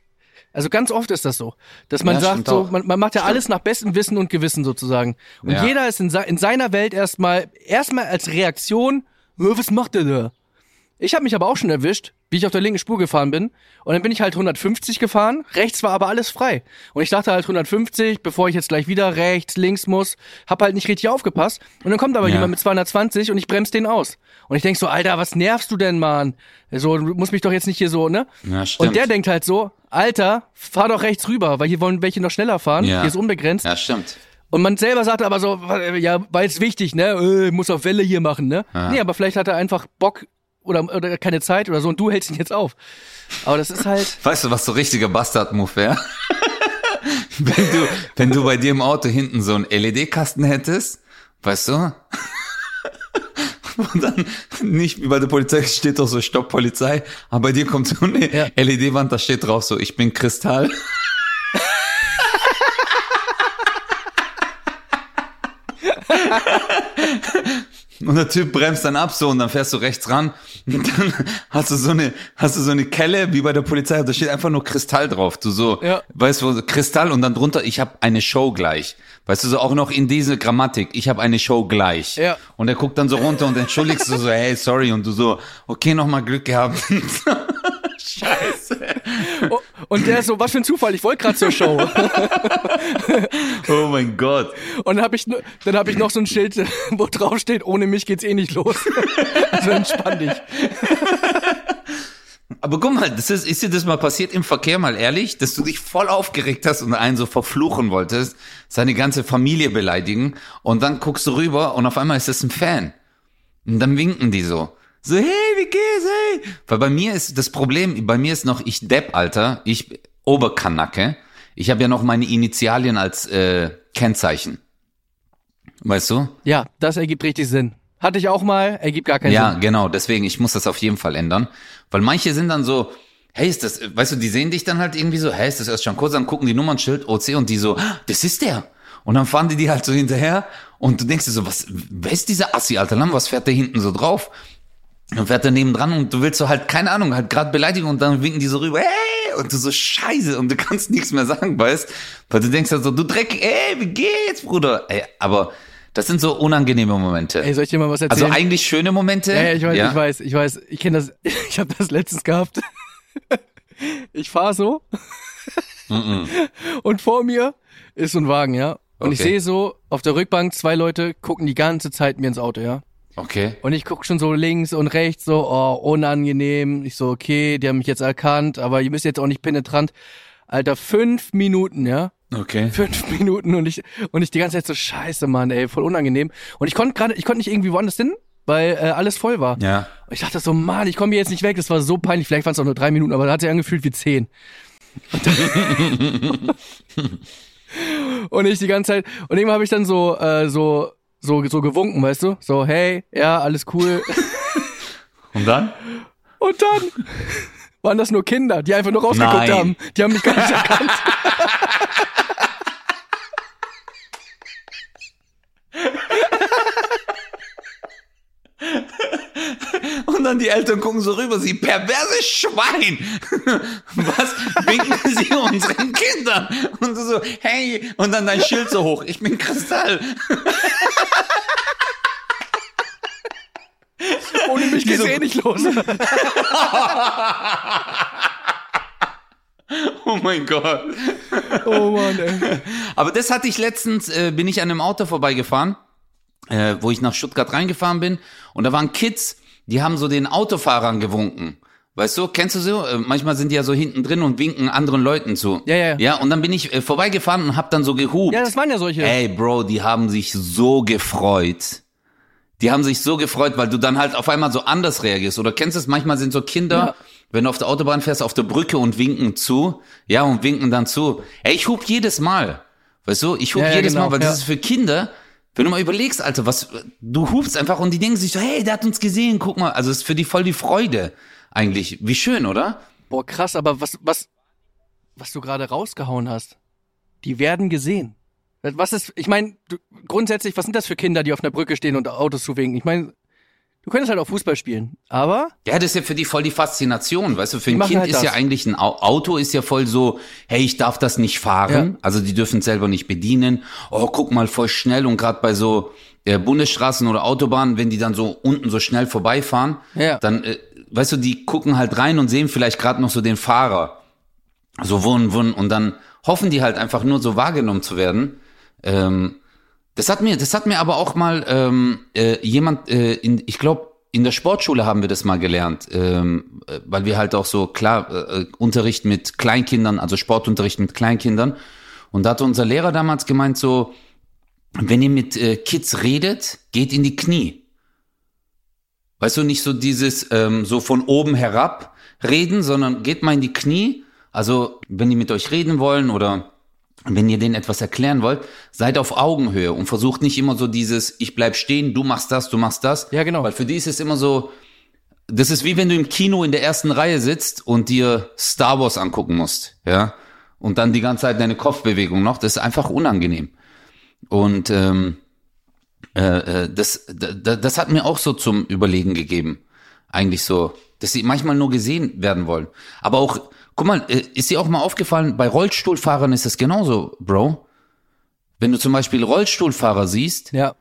Also ganz oft ist das so, dass man Ja, sagt stimmt so, man, man macht ja alles nach bestem Wissen und Gewissen sozusagen. Und Ja. jeder ist in, in seiner Welt erstmal, erstmal als Reaktion, "Hä, was macht der da? Ich habe mich aber auch schon erwischt, wie ich auf der linken Spur gefahren bin. Und dann bin ich halt 150 gefahren. Rechts war aber alles frei. Und ich dachte halt 150, bevor ich jetzt gleich wieder rechts, links muss. Hab halt nicht richtig aufgepasst. Und dann kommt aber Ja. jemand mit 220 und ich bremse den aus. Und ich denk so, Alter, was nervst du denn, Mann? So, du musst mich doch jetzt nicht hier so, ne? Ja, stimmt. Und der denkt halt so, Alter, fahr doch rechts rüber, weil hier wollen welche noch schneller fahren. Ja. Hier ist unbegrenzt. Ja, stimmt. Und man selber sagt aber so, ja, war jetzt wichtig, ne? Äh, muss auf Welle hier machen, ne? Ja. Nee, aber vielleicht hat er einfach Bock oder, oder keine Zeit oder so und du hältst ihn jetzt auf. Aber das ist halt, Weißt du, was so richtiger Bastard-Move wäre? wenn, du, wenn du bei dir im Auto hinten so einen LED-Kasten hättest, weißt du? Und dann nicht wie bei der Polizei steht doch so Stopp Polizei, aber bei dir kommt so eine Ja. LED-Wand, da steht drauf so, ich bin Kristall. Und der Typ bremst dann ab so und dann fährst du rechts ran und dann hast du so eine, hast du so eine Kelle wie bei der Polizei, da steht einfach nur Kristall drauf. Du so, Ja. weißt du, Kristall und dann drunter, ich habe eine Show gleich. Weißt du, so auch noch in diese Grammatik, ich habe eine Show gleich. Ja. Und er guckt dann so runter und entschuldigst du so, hey, sorry, und du so, okay, nochmal Glück gehabt. Scheiße. und der ist so, was für ein Zufall, ich wollte gerade zur Show. Oh mein Gott. Und dann habe ich, dann hab ich noch so ein Schild, wo drauf steht, ohne mich geht's eh nicht los. Also entspann dich. Aber guck mal, das ist, ist dir das mal passiert im Verkehr, mal ehrlich, dass du dich voll aufgeregt hast und einen so verfluchen wolltest, seine ganze Familie beleidigen und dann guckst du rüber und auf einmal ist das ein Fan. Und dann winken die so. So, hey, wie geht's, hey? Weil bei mir ist das Problem, bei mir ist noch, ich Depp, Alter, ich Oberkanacke. Ich habe ja noch meine Initialien als äh, Kennzeichen. Weißt du? Ja, das ergibt richtig Sinn. Hatte ich auch mal, ergibt gar keinen Ja, Sinn. genau. Deswegen, ich muss das auf jeden Fall ändern. Weil manche sind dann so, hey, ist das, weißt du, die sehen dich dann halt irgendwie so, hey, ist das erst schon kurz, dann gucken die Nummernschild OC und die so, ah, das ist der. Und dann fahren die die halt so hinterher und du denkst dir so, was, wer ist dieser Assi, Alter Lamm, was fährt der hinten so drauf? Dann fährt er nebendran und du willst so halt, keine Ahnung, halt gerade beleidigen und dann winken die so rüber, hey, und du so scheiße und du kannst nichts mehr sagen, weißt? Weil du denkst halt so, du Dreck, ey, wie geht's, Bruder? Ey, aber das sind so unangenehme Momente. Ey, soll ich dir mal was also erzählen? eigentlich schöne Momente. ja, ja, ich weiß, ich weiß, ich weiß. Ich kenne das, ich habe das letztens gehabt. Ich fahre so und vor mir ist so ein Wagen, ja. Und ich Okay. sehe so auf der Rückbank zwei Leute gucken die ganze Zeit mir ins Auto, ja. Okay. Und ich guck schon so links und rechts, so, oh, unangenehm. Ich so, okay, die haben mich jetzt erkannt, aber ihr müsst jetzt auch nicht penetrant. Alter, fünf Minuten, ja? Okay. Fünf Minuten und ich, und ich die ganze Zeit so, scheiße, Mann, ey, voll unangenehm. Und ich konnte gerade, ich konnte nicht irgendwie woanders hin, weil äh, alles voll war. Ja. Und ich dachte so, Mann, ich komme hier jetzt nicht weg, das war so peinlich, vielleicht waren es auch nur drei Minuten, aber da hat sich angefühlt wie zehn. Und, und ich die ganze Zeit, und irgendwann habe ich dann so, äh, so, so, so gewunken, weißt du? So, hey, ja, alles cool. Und dann? Und dann waren das nur Kinder, die einfach nur rausgeguckt Nein. haben. Die haben mich gar nicht erkannt. Und dann die Eltern gucken so rüber, sie perverse Schwein. Was winken sie unseren Kindern? Und so, hey, und dann dein Schild so hoch. Ich bin Kristall. Ohne mich geht's so- eh nicht los. Oh mein Gott. Oh Mann, ey. Aber das hatte ich letztens, äh, bin ich an einem Auto vorbeigefahren, äh, wo ich nach Stuttgart reingefahren bin. Und da waren Kids, die haben so den Autofahrern gewunken. Weißt du, kennst du so? Äh, manchmal sind die ja so hinten drin und winken anderen Leuten zu. Ja, ja, ja. Und dann bin ich äh, vorbeigefahren und hab dann so gehupt. Ja, das waren ja solche. Ey, Bro, die haben sich so gefreut. Die haben sich so gefreut, weil du dann halt auf einmal so anders reagierst. Oder kennst du es? Manchmal sind so Kinder, Ja. wenn du auf der Autobahn fährst, auf der Brücke und winken zu. Ja, und winken dann zu. Ey, ich hub jedes Mal. Weißt du? Ich hub Ja, ja, jedes genau, Mal, weil das ist für Kinder, wenn du mal überlegst, Alter, was, du hupst einfach und die denken sich so, hey, der hat uns gesehen, guck mal. Also es ist für die voll die Freude. Eigentlich. Wie schön, oder? Boah, krass, aber was, was, was du gerade rausgehauen hast, die werden gesehen. Was ist, ich meine, grundsätzlich, was sind das für Kinder, die auf einer Brücke stehen und Autos zuwinken? Ich meine, du könntest halt auch Fußball spielen, aber Ja, das ist ja für die voll die Faszination, weißt du, für ein Kind halt ist ja das. eigentlich ein Au- Auto ist ja voll so, hey, ich darf das nicht fahren, Ja. also die dürfen es selber nicht bedienen. Oh, guck mal, voll schnell und gerade bei so äh, Bundesstraßen oder Autobahnen, wenn die dann so unten so schnell vorbeifahren, Ja. dann äh, weißt du, die gucken halt rein und sehen vielleicht gerade noch so den Fahrer. So wun wun und dann hoffen die halt einfach nur so wahrgenommen zu werden. Ähm, das hat mir, das hat mir aber auch mal ähm, äh, jemand, äh, in, ich glaube, in der Sportschule haben wir das mal gelernt, ähm, äh, weil wir halt auch so klar äh, Unterricht mit Kleinkindern, also Sportunterricht mit Kleinkindern. Und da hatte unser Lehrer damals gemeint so, wenn ihr mit äh, Kids redet, geht in die Knie. Weißt du, nicht so dieses ähm, so von oben herab reden, sondern geht mal in die Knie. Also, wenn die mit euch reden wollen oder wenn ihr denen etwas erklären wollt, seid auf Augenhöhe und versucht nicht immer so dieses, ich bleib stehen, du machst das, du machst das. Ja, genau. Weil für die ist es immer so, das ist wie wenn du im Kino in der ersten Reihe sitzt und dir Star Wars angucken musst, ja. Und dann die ganze Zeit deine Kopfbewegung noch, das ist einfach unangenehm. Und ähm, äh, äh, das, da- das hat mir auch so zum Überlegen gegeben. Eigentlich so, dass sie manchmal nur gesehen werden wollen. Aber auch, guck mal, äh, ist dir auch mal aufgefallen, bei Rollstuhlfahrern ist das genauso, Bro. Wenn du zum Beispiel Rollstuhlfahrer siehst, ja.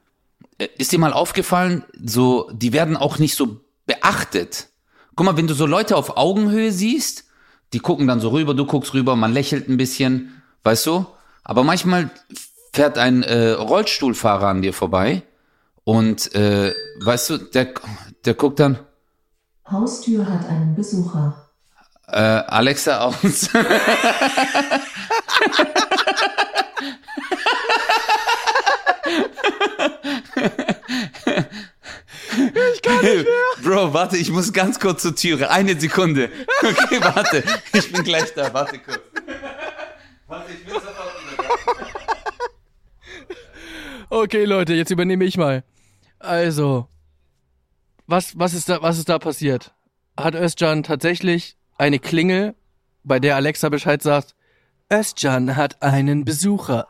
äh, ist dir mal aufgefallen, so, die werden auch nicht so beachtet. Guck mal, wenn du so Leute auf Augenhöhe siehst, die gucken dann so rüber, du guckst rüber, man lächelt ein bisschen, weißt du? Aber manchmal fährt ein äh, Rollstuhlfahrer an dir vorbei und, äh, weißt du, der, der guckt dann, Haustür hat einen Besucher. Äh, Alexa aus. ich kann nicht mehr. Bro, warte, ich muss ganz kurz zur Türe. Eine Sekunde. Okay, warte. Ich bin gleich da. Warte kurz. Warte, ich bin sofort wieder da. Okay, Leute, jetzt übernehme ich mal. Also, was, was, ist da, was ist da passiert? Hat Özcan tatsächlich eine Klingel, bei der Alexa Bescheid sagt, Özcan hat einen Besucher.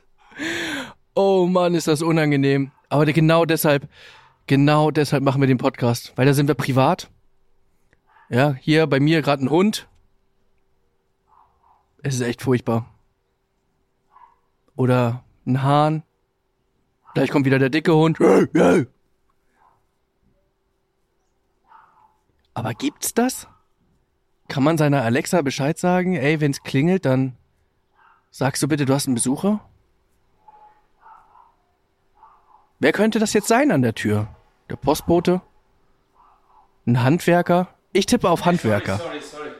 oh Mann, ist das unangenehm. Aber genau deshalb, genau deshalb machen wir den Podcast. Weil da sind wir privat. Ja, hier bei mir gerade ein Hund. Es ist echt furchtbar. Oder ein Hahn. Gleich kommt wieder der dicke Hund. Aber gibt's das? Kann man seiner Alexa Bescheid sagen? Ey, wenn's klingelt, dann sagst du bitte, du hast einen Besucher? Wer könnte das jetzt sein an der Tür? Der Postbote? Ein Handwerker? Ich tippe auf Handwerker. Sorry, sorry.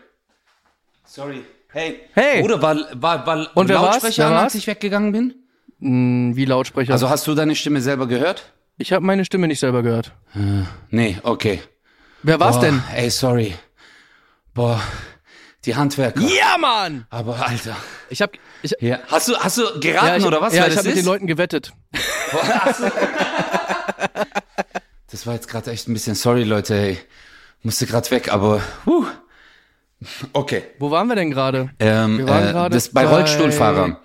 Sorry. Hey. Hey. Bruder, war, war, war Und wer war's? Lautsprecher an, als ich weggegangen bin? Hm, wie Lautsprecher? Also hast du deine Stimme selber gehört? ich habe meine Stimme nicht selber gehört. Nee, okay. Wer war's Boah, denn? Ey, sorry. Boah, die Handwerker. Ja, Mann! Aber Alter. Ich hab, ich, Ja. Hast du, hast du geraten ja, ich, oder was? Ja, ich habe mit den Leuten gewettet. Das war jetzt gerade echt ein bisschen sorry, Leute. Ey. Musste gerade weg, aber huh. okay. Wo waren wir denn gerade? Ähm, Wir waren äh, das bei bei- Rollstuhlfahrern,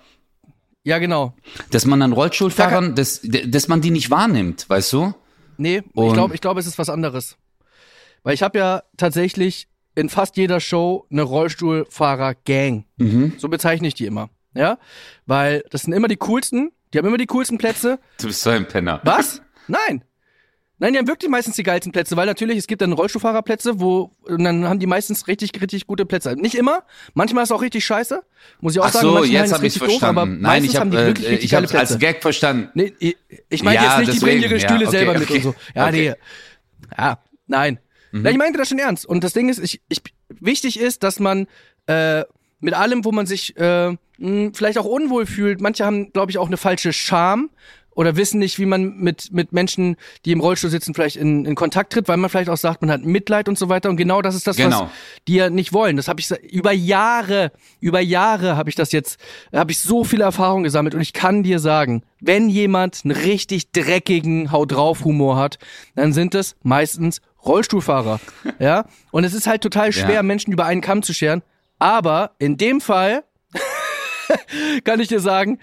Ja, genau. dass man an Rollstuhlfahrern, dass, dass man die nicht wahrnimmt, weißt du? Nee, ich Und- glaube, ich glaube, es ist was anderes. Weil ich habe ja tatsächlich in fast jeder Show eine Rollstuhlfahrer-Gang. Mhm. So bezeichne ich die immer. Ja? Weil das sind immer die coolsten, die haben immer die coolsten Plätze. Du bist so ein Penner. Was? Nein. Nein, die haben wirklich meistens die geilsten Plätze, weil natürlich, es gibt dann Rollstuhlfahrerplätze, wo, und dann haben die meistens richtig, richtig gute Plätze. Nicht immer, manchmal ist es auch richtig scheiße, muss ich auch Ach sagen. so, manchen jetzt habe ich richtig doof, verstanden. aber Nein, meistens ich haben die habe wirklich äh, ich habe als. Gag verstanden. Nee, ich- meine Ja, jetzt nicht, die deswegen, bringen ihre ja, Stühle okay, selber mit okay, und so. Ja, okay. nee. Ja, nein. Na, ich meinte das schon ernst. Und das Ding ist, ich, ich, wichtig ist, dass man äh, mit allem, wo man sich äh, mh, vielleicht auch unwohl fühlt, manche haben, glaube ich, auch eine falsche Scham oder wissen nicht, wie man mit, mit Menschen, die im Rollstuhl sitzen, vielleicht in, in Kontakt tritt, weil man vielleicht auch sagt, man hat Mitleid und so weiter. Und genau das ist das, Genau. was die ja nicht wollen. Das habe ich über Jahre, über Jahre habe ich das jetzt, habe ich so viel Erfahrung gesammelt und ich kann dir sagen, wenn jemand einen richtig dreckigen Hau drauf Humor hat, dann sind es meistens Rollstuhlfahrer, ja? Und es ist halt total schwer Ja. Menschen über einen Kamm zu scheren, aber in dem Fall kann ich dir sagen,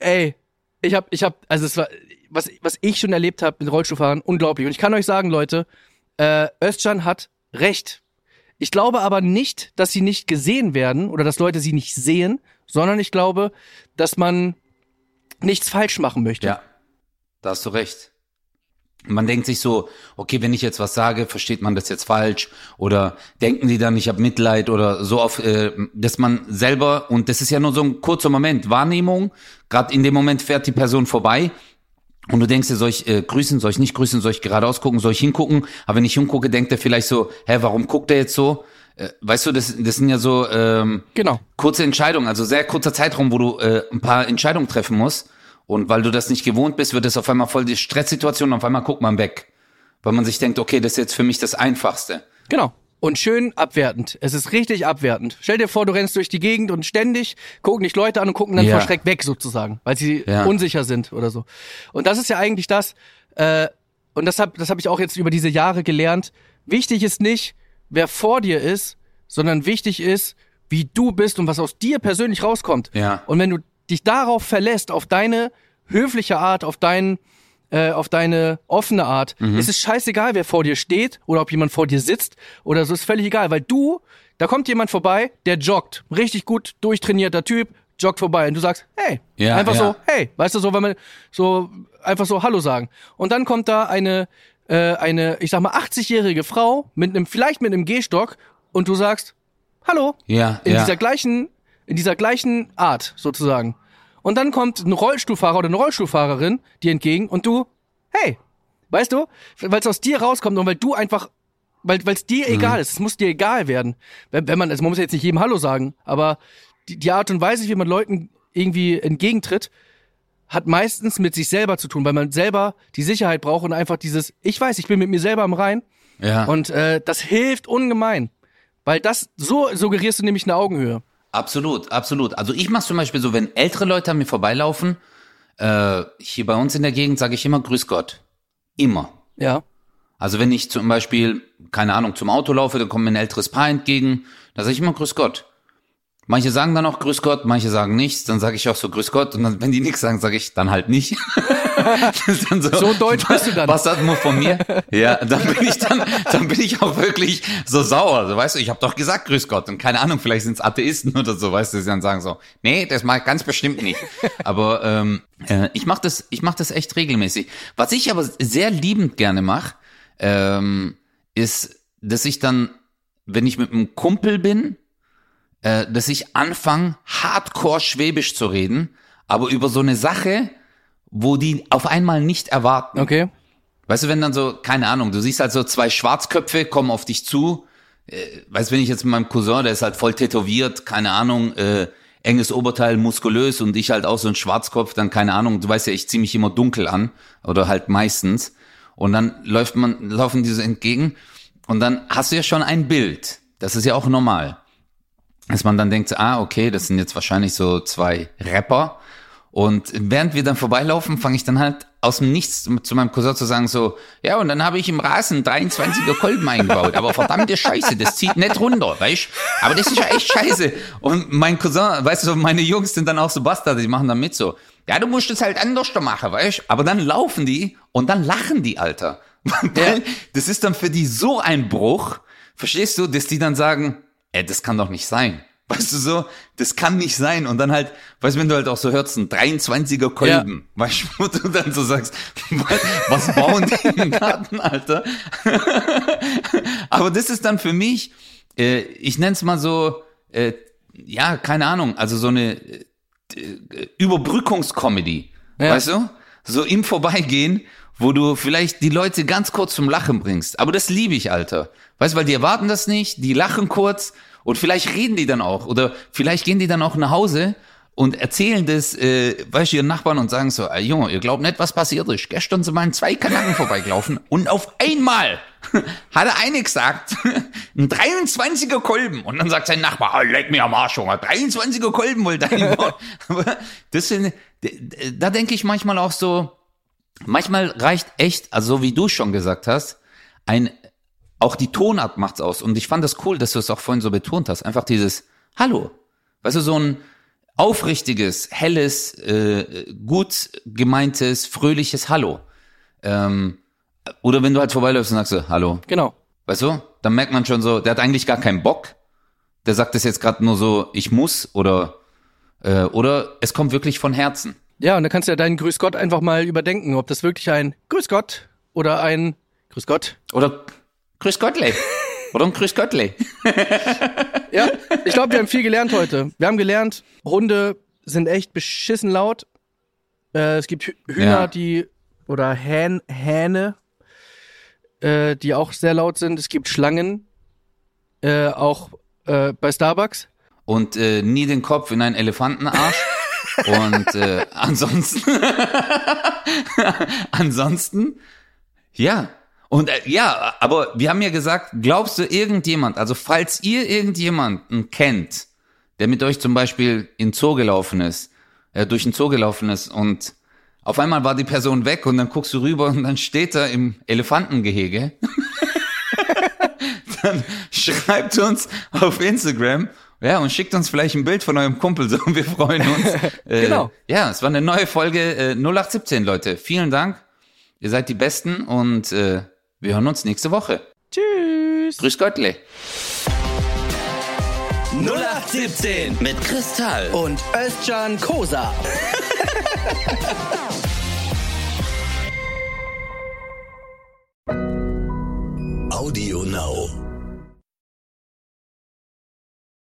ey, ich hab, ich hab, also es war, was, was ich schon erlebt habe mit Rollstuhlfahrern, unglaublich. Und ich kann euch sagen, Leute, äh, Özcan hat recht. Ich glaube aber nicht, dass sie nicht gesehen werden oder dass Leute sie nicht sehen, sondern ich glaube, dass man nichts falsch machen möchte. Ja, da hast du recht. Man denkt sich so, okay, wenn ich jetzt was sage, versteht man das jetzt falsch oder denken die dann, ich habe Mitleid oder so auf, äh, dass man selber und das ist ja nur so ein kurzer Moment Wahrnehmung. Gerade in dem Moment fährt die Person vorbei und du denkst dir, soll ich äh, grüßen, soll ich nicht grüßen, soll ich geradeaus gucken, soll ich hingucken? Aber wenn ich hingucke, denkt er vielleicht so, hä, warum guckt er jetzt so? Äh, weißt du, das, das sind ja so ähm, Genau. kurze Entscheidungen, also sehr kurzer Zeitraum, wo du äh, ein paar Entscheidungen treffen musst. Und weil du das nicht gewohnt bist, wird es auf einmal voll die Stresssituation und auf einmal guckt man weg. Weil man sich denkt, okay, das ist jetzt für mich das Einfachste. Genau. Und schön abwertend. Es ist richtig abwertend. Stell dir vor, du rennst durch die Gegend und ständig gucken dich Leute an und gucken dann Ja. verschreckt weg sozusagen, weil sie Ja. unsicher sind oder so. Und das ist ja eigentlich das, äh, und das habe das hab ich auch jetzt über diese Jahre gelernt. Wichtig ist nicht, wer vor dir ist, sondern wichtig ist, wie du bist und was aus dir persönlich rauskommt. Ja. Und wenn du dich darauf verlässt, auf deine höfliche Art, auf deinen äh, auf deine offene Art. Es ist scheißegal, wer vor dir steht oder ob jemand vor dir sitzt oder so, ist völlig egal, weil du, da kommt jemand vorbei, der joggt, richtig gut durchtrainierter Typ, joggt vorbei und du sagst, hey, Ja, einfach ja. so, hey, weißt du so, wenn man so einfach so Hallo sagen. Und dann kommt da eine äh, eine, ich sag mal 80-jährige Frau mit einem vielleicht mit einem Gehstock und du sagst Hallo Ja, in ja. dieser gleichen, in dieser gleichen Art sozusagen. Und dann kommt ein Rollstuhlfahrer oder eine Rollstuhlfahrerin dir entgegen und du, hey, weißt du, weil es aus dir rauskommt und weil du einfach, weil es dir Mhm. egal ist, es muss dir egal werden. Wenn, wenn man, also man muss jetzt nicht jedem Hallo sagen, aber die, die Art und Weise, wie man Leuten irgendwie entgegentritt, hat meistens mit sich selber zu tun, weil man selber die Sicherheit braucht und einfach dieses, ich weiß, ich bin mit mir selber am Rein Ja. Und äh, das hilft ungemein. Weil das, so suggerierst du nämlich eine Augenhöhe. Absolut, absolut. Also ich mache zum Beispiel so, wenn ältere Leute an mir vorbeilaufen, äh, hier bei uns in der Gegend sage ich immer Grüß Gott. Immer. Ja. Also wenn ich zum Beispiel, keine Ahnung, zum Auto laufe, dann kommt mir ein älteres Paar entgegen, da sage ich immer Grüß Gott. Manche sagen dann auch Grüß Gott, manche sagen nichts, dann sage ich auch so Grüß Gott und dann, wenn die nichts sagen, sage ich dann halt nicht. Das dann So deutsch bist du dann. Was hat nur von mir? Ja, dann bin ich dann, dann bin ich auch wirklich so sauer. So, weißt du, ich habe doch gesagt Grüß Gott und keine Ahnung, vielleicht sind es Atheisten oder so, weißt du, die dann sagen so, nee, das mag ich ganz bestimmt nicht. Aber ähm, äh, ich mache das, ich mache das echt regelmäßig. Was ich aber sehr liebend gerne mache, ähm, ist, dass ich dann, wenn ich mit einem Kumpel bin, äh, dass ich anfange, hardcore Schwäbisch zu reden, aber über so eine Sache, wo die auf einmal nicht erwarten. Okay. Weißt du, wenn dann so, keine Ahnung, du siehst halt so zwei Schwarzköpfe kommen auf dich zu. Äh, weißt du, wenn ich jetzt mit meinem Cousin, der ist halt voll tätowiert, keine Ahnung, äh, enges Oberteil, muskulös und ich halt auch so ein Schwarzkopf, dann keine Ahnung, du weißt ja, ich zieh mich immer dunkel an oder halt meistens. Und dann läuft man, laufen diese entgegen und dann hast du ja schon ein Bild. Das ist ja auch normal. Dass man dann denkt, ah, okay, das sind jetzt wahrscheinlich so zwei Rapper. Und während wir dann vorbeilaufen, fange ich dann halt aus dem Nichts zu meinem Cousin zu sagen so, ja, und dann habe ich im Rasen 23er Kolben eingebaut. Aber verdammte Scheiße, das zieht nicht runter, weißt Aber das ist ja echt scheiße. Und mein Cousin, weißt du, meine Jungs sind dann auch so Bastarde, die machen dann mit so, ja, du musst es halt anders machen, weißt Aber dann laufen die und dann lachen die, Alter. Weil das ist dann für die so ein Bruch, verstehst du, dass die dann sagen, ey, das kann doch nicht sein. Weißt du so, das kann nicht sein. Und dann halt, weißt du, wenn du halt auch so hörst, ein 23er Kolben, weißt du, wo du dann so sagst, was, was bauen die im Garten, Alter? Aber das ist dann für mich, äh, ich nenn's mal so, äh, ja, keine Ahnung, also so eine äh, Überbrückungskomödie, Ja. weißt du? So im Vorbeigehen, wo du vielleicht die Leute ganz kurz zum Lachen bringst. Aber das liebe ich, Alter. Weißt du, weil die erwarten das nicht, die lachen kurz und vielleicht reden die dann auch oder vielleicht gehen die dann auch nach Hause und erzählen das, äh, weißt du, ihren Nachbarn und sagen so, ey, Junge, ihr glaubt nicht, was passiert ist. Gestern sind mal zwei Kanaken vorbeigelaufen und auf einmal hat er eine gesagt, ein 23er Kolben. Und dann sagt sein Nachbar, ah, leck mir am Arsch, Junge, 23er Kolben wollte er Aber das sind, da denke ich manchmal auch so, manchmal reicht echt, also so wie du schon gesagt hast, ein, auch die Tonart macht's aus. Und ich fand das cool, dass du es auch vorhin so betont hast. Einfach dieses Hallo. Weißt du, so ein aufrichtiges, helles, äh, gut gemeintes, fröhliches Hallo. Ähm, oder wenn du halt vorbeiläufst und sagst so, Hallo. Genau. Weißt du? Dann merkt man schon so, der hat eigentlich gar keinen Bock. Der sagt das jetzt gerade nur so, ich muss oder äh, oder es kommt wirklich von Herzen. Ja, und dann kannst du ja deinen Grüß Gott einfach mal überdenken, ob das wirklich ein Grüß Gott oder ein Grüß Gott. Oder Grüß Gottle. Oder ein Grüß Gottle. Ja, ich glaube, wir haben viel gelernt heute. Wir haben gelernt, Hunde sind echt beschissen laut. Äh, es gibt Hü- Hühner, Ja. die oder Hähn, Hähne, äh, die auch sehr laut sind. Es gibt Schlangen, äh, auch äh, bei Starbucks. Und äh, nie den Kopf in einen Elefantenarsch. Und äh, ansonsten, ansonsten, ja. Und äh, ja, aber wir haben ja gesagt, glaubst du irgendjemand, also falls ihr irgendjemanden kennt, der mit euch zum Beispiel in Zoo gelaufen ist, äh, durch den Zoo gelaufen ist und auf einmal war die Person weg und dann guckst du rüber und dann steht er im Elefantengehege. dann schreibt uns auf Instagram, ja, und schickt uns vielleicht ein Bild von eurem Kumpel, so, wir freuen uns. Äh, Genau. Ja, es war eine neue Folge äh, 0817, Leute. Vielen Dank. Ihr seid die Besten und äh, wir hören uns nächste Woche. Tschüss. Grüß Gottle. 0817 mit Kristall. Und Özcan Kosa. Audio Now.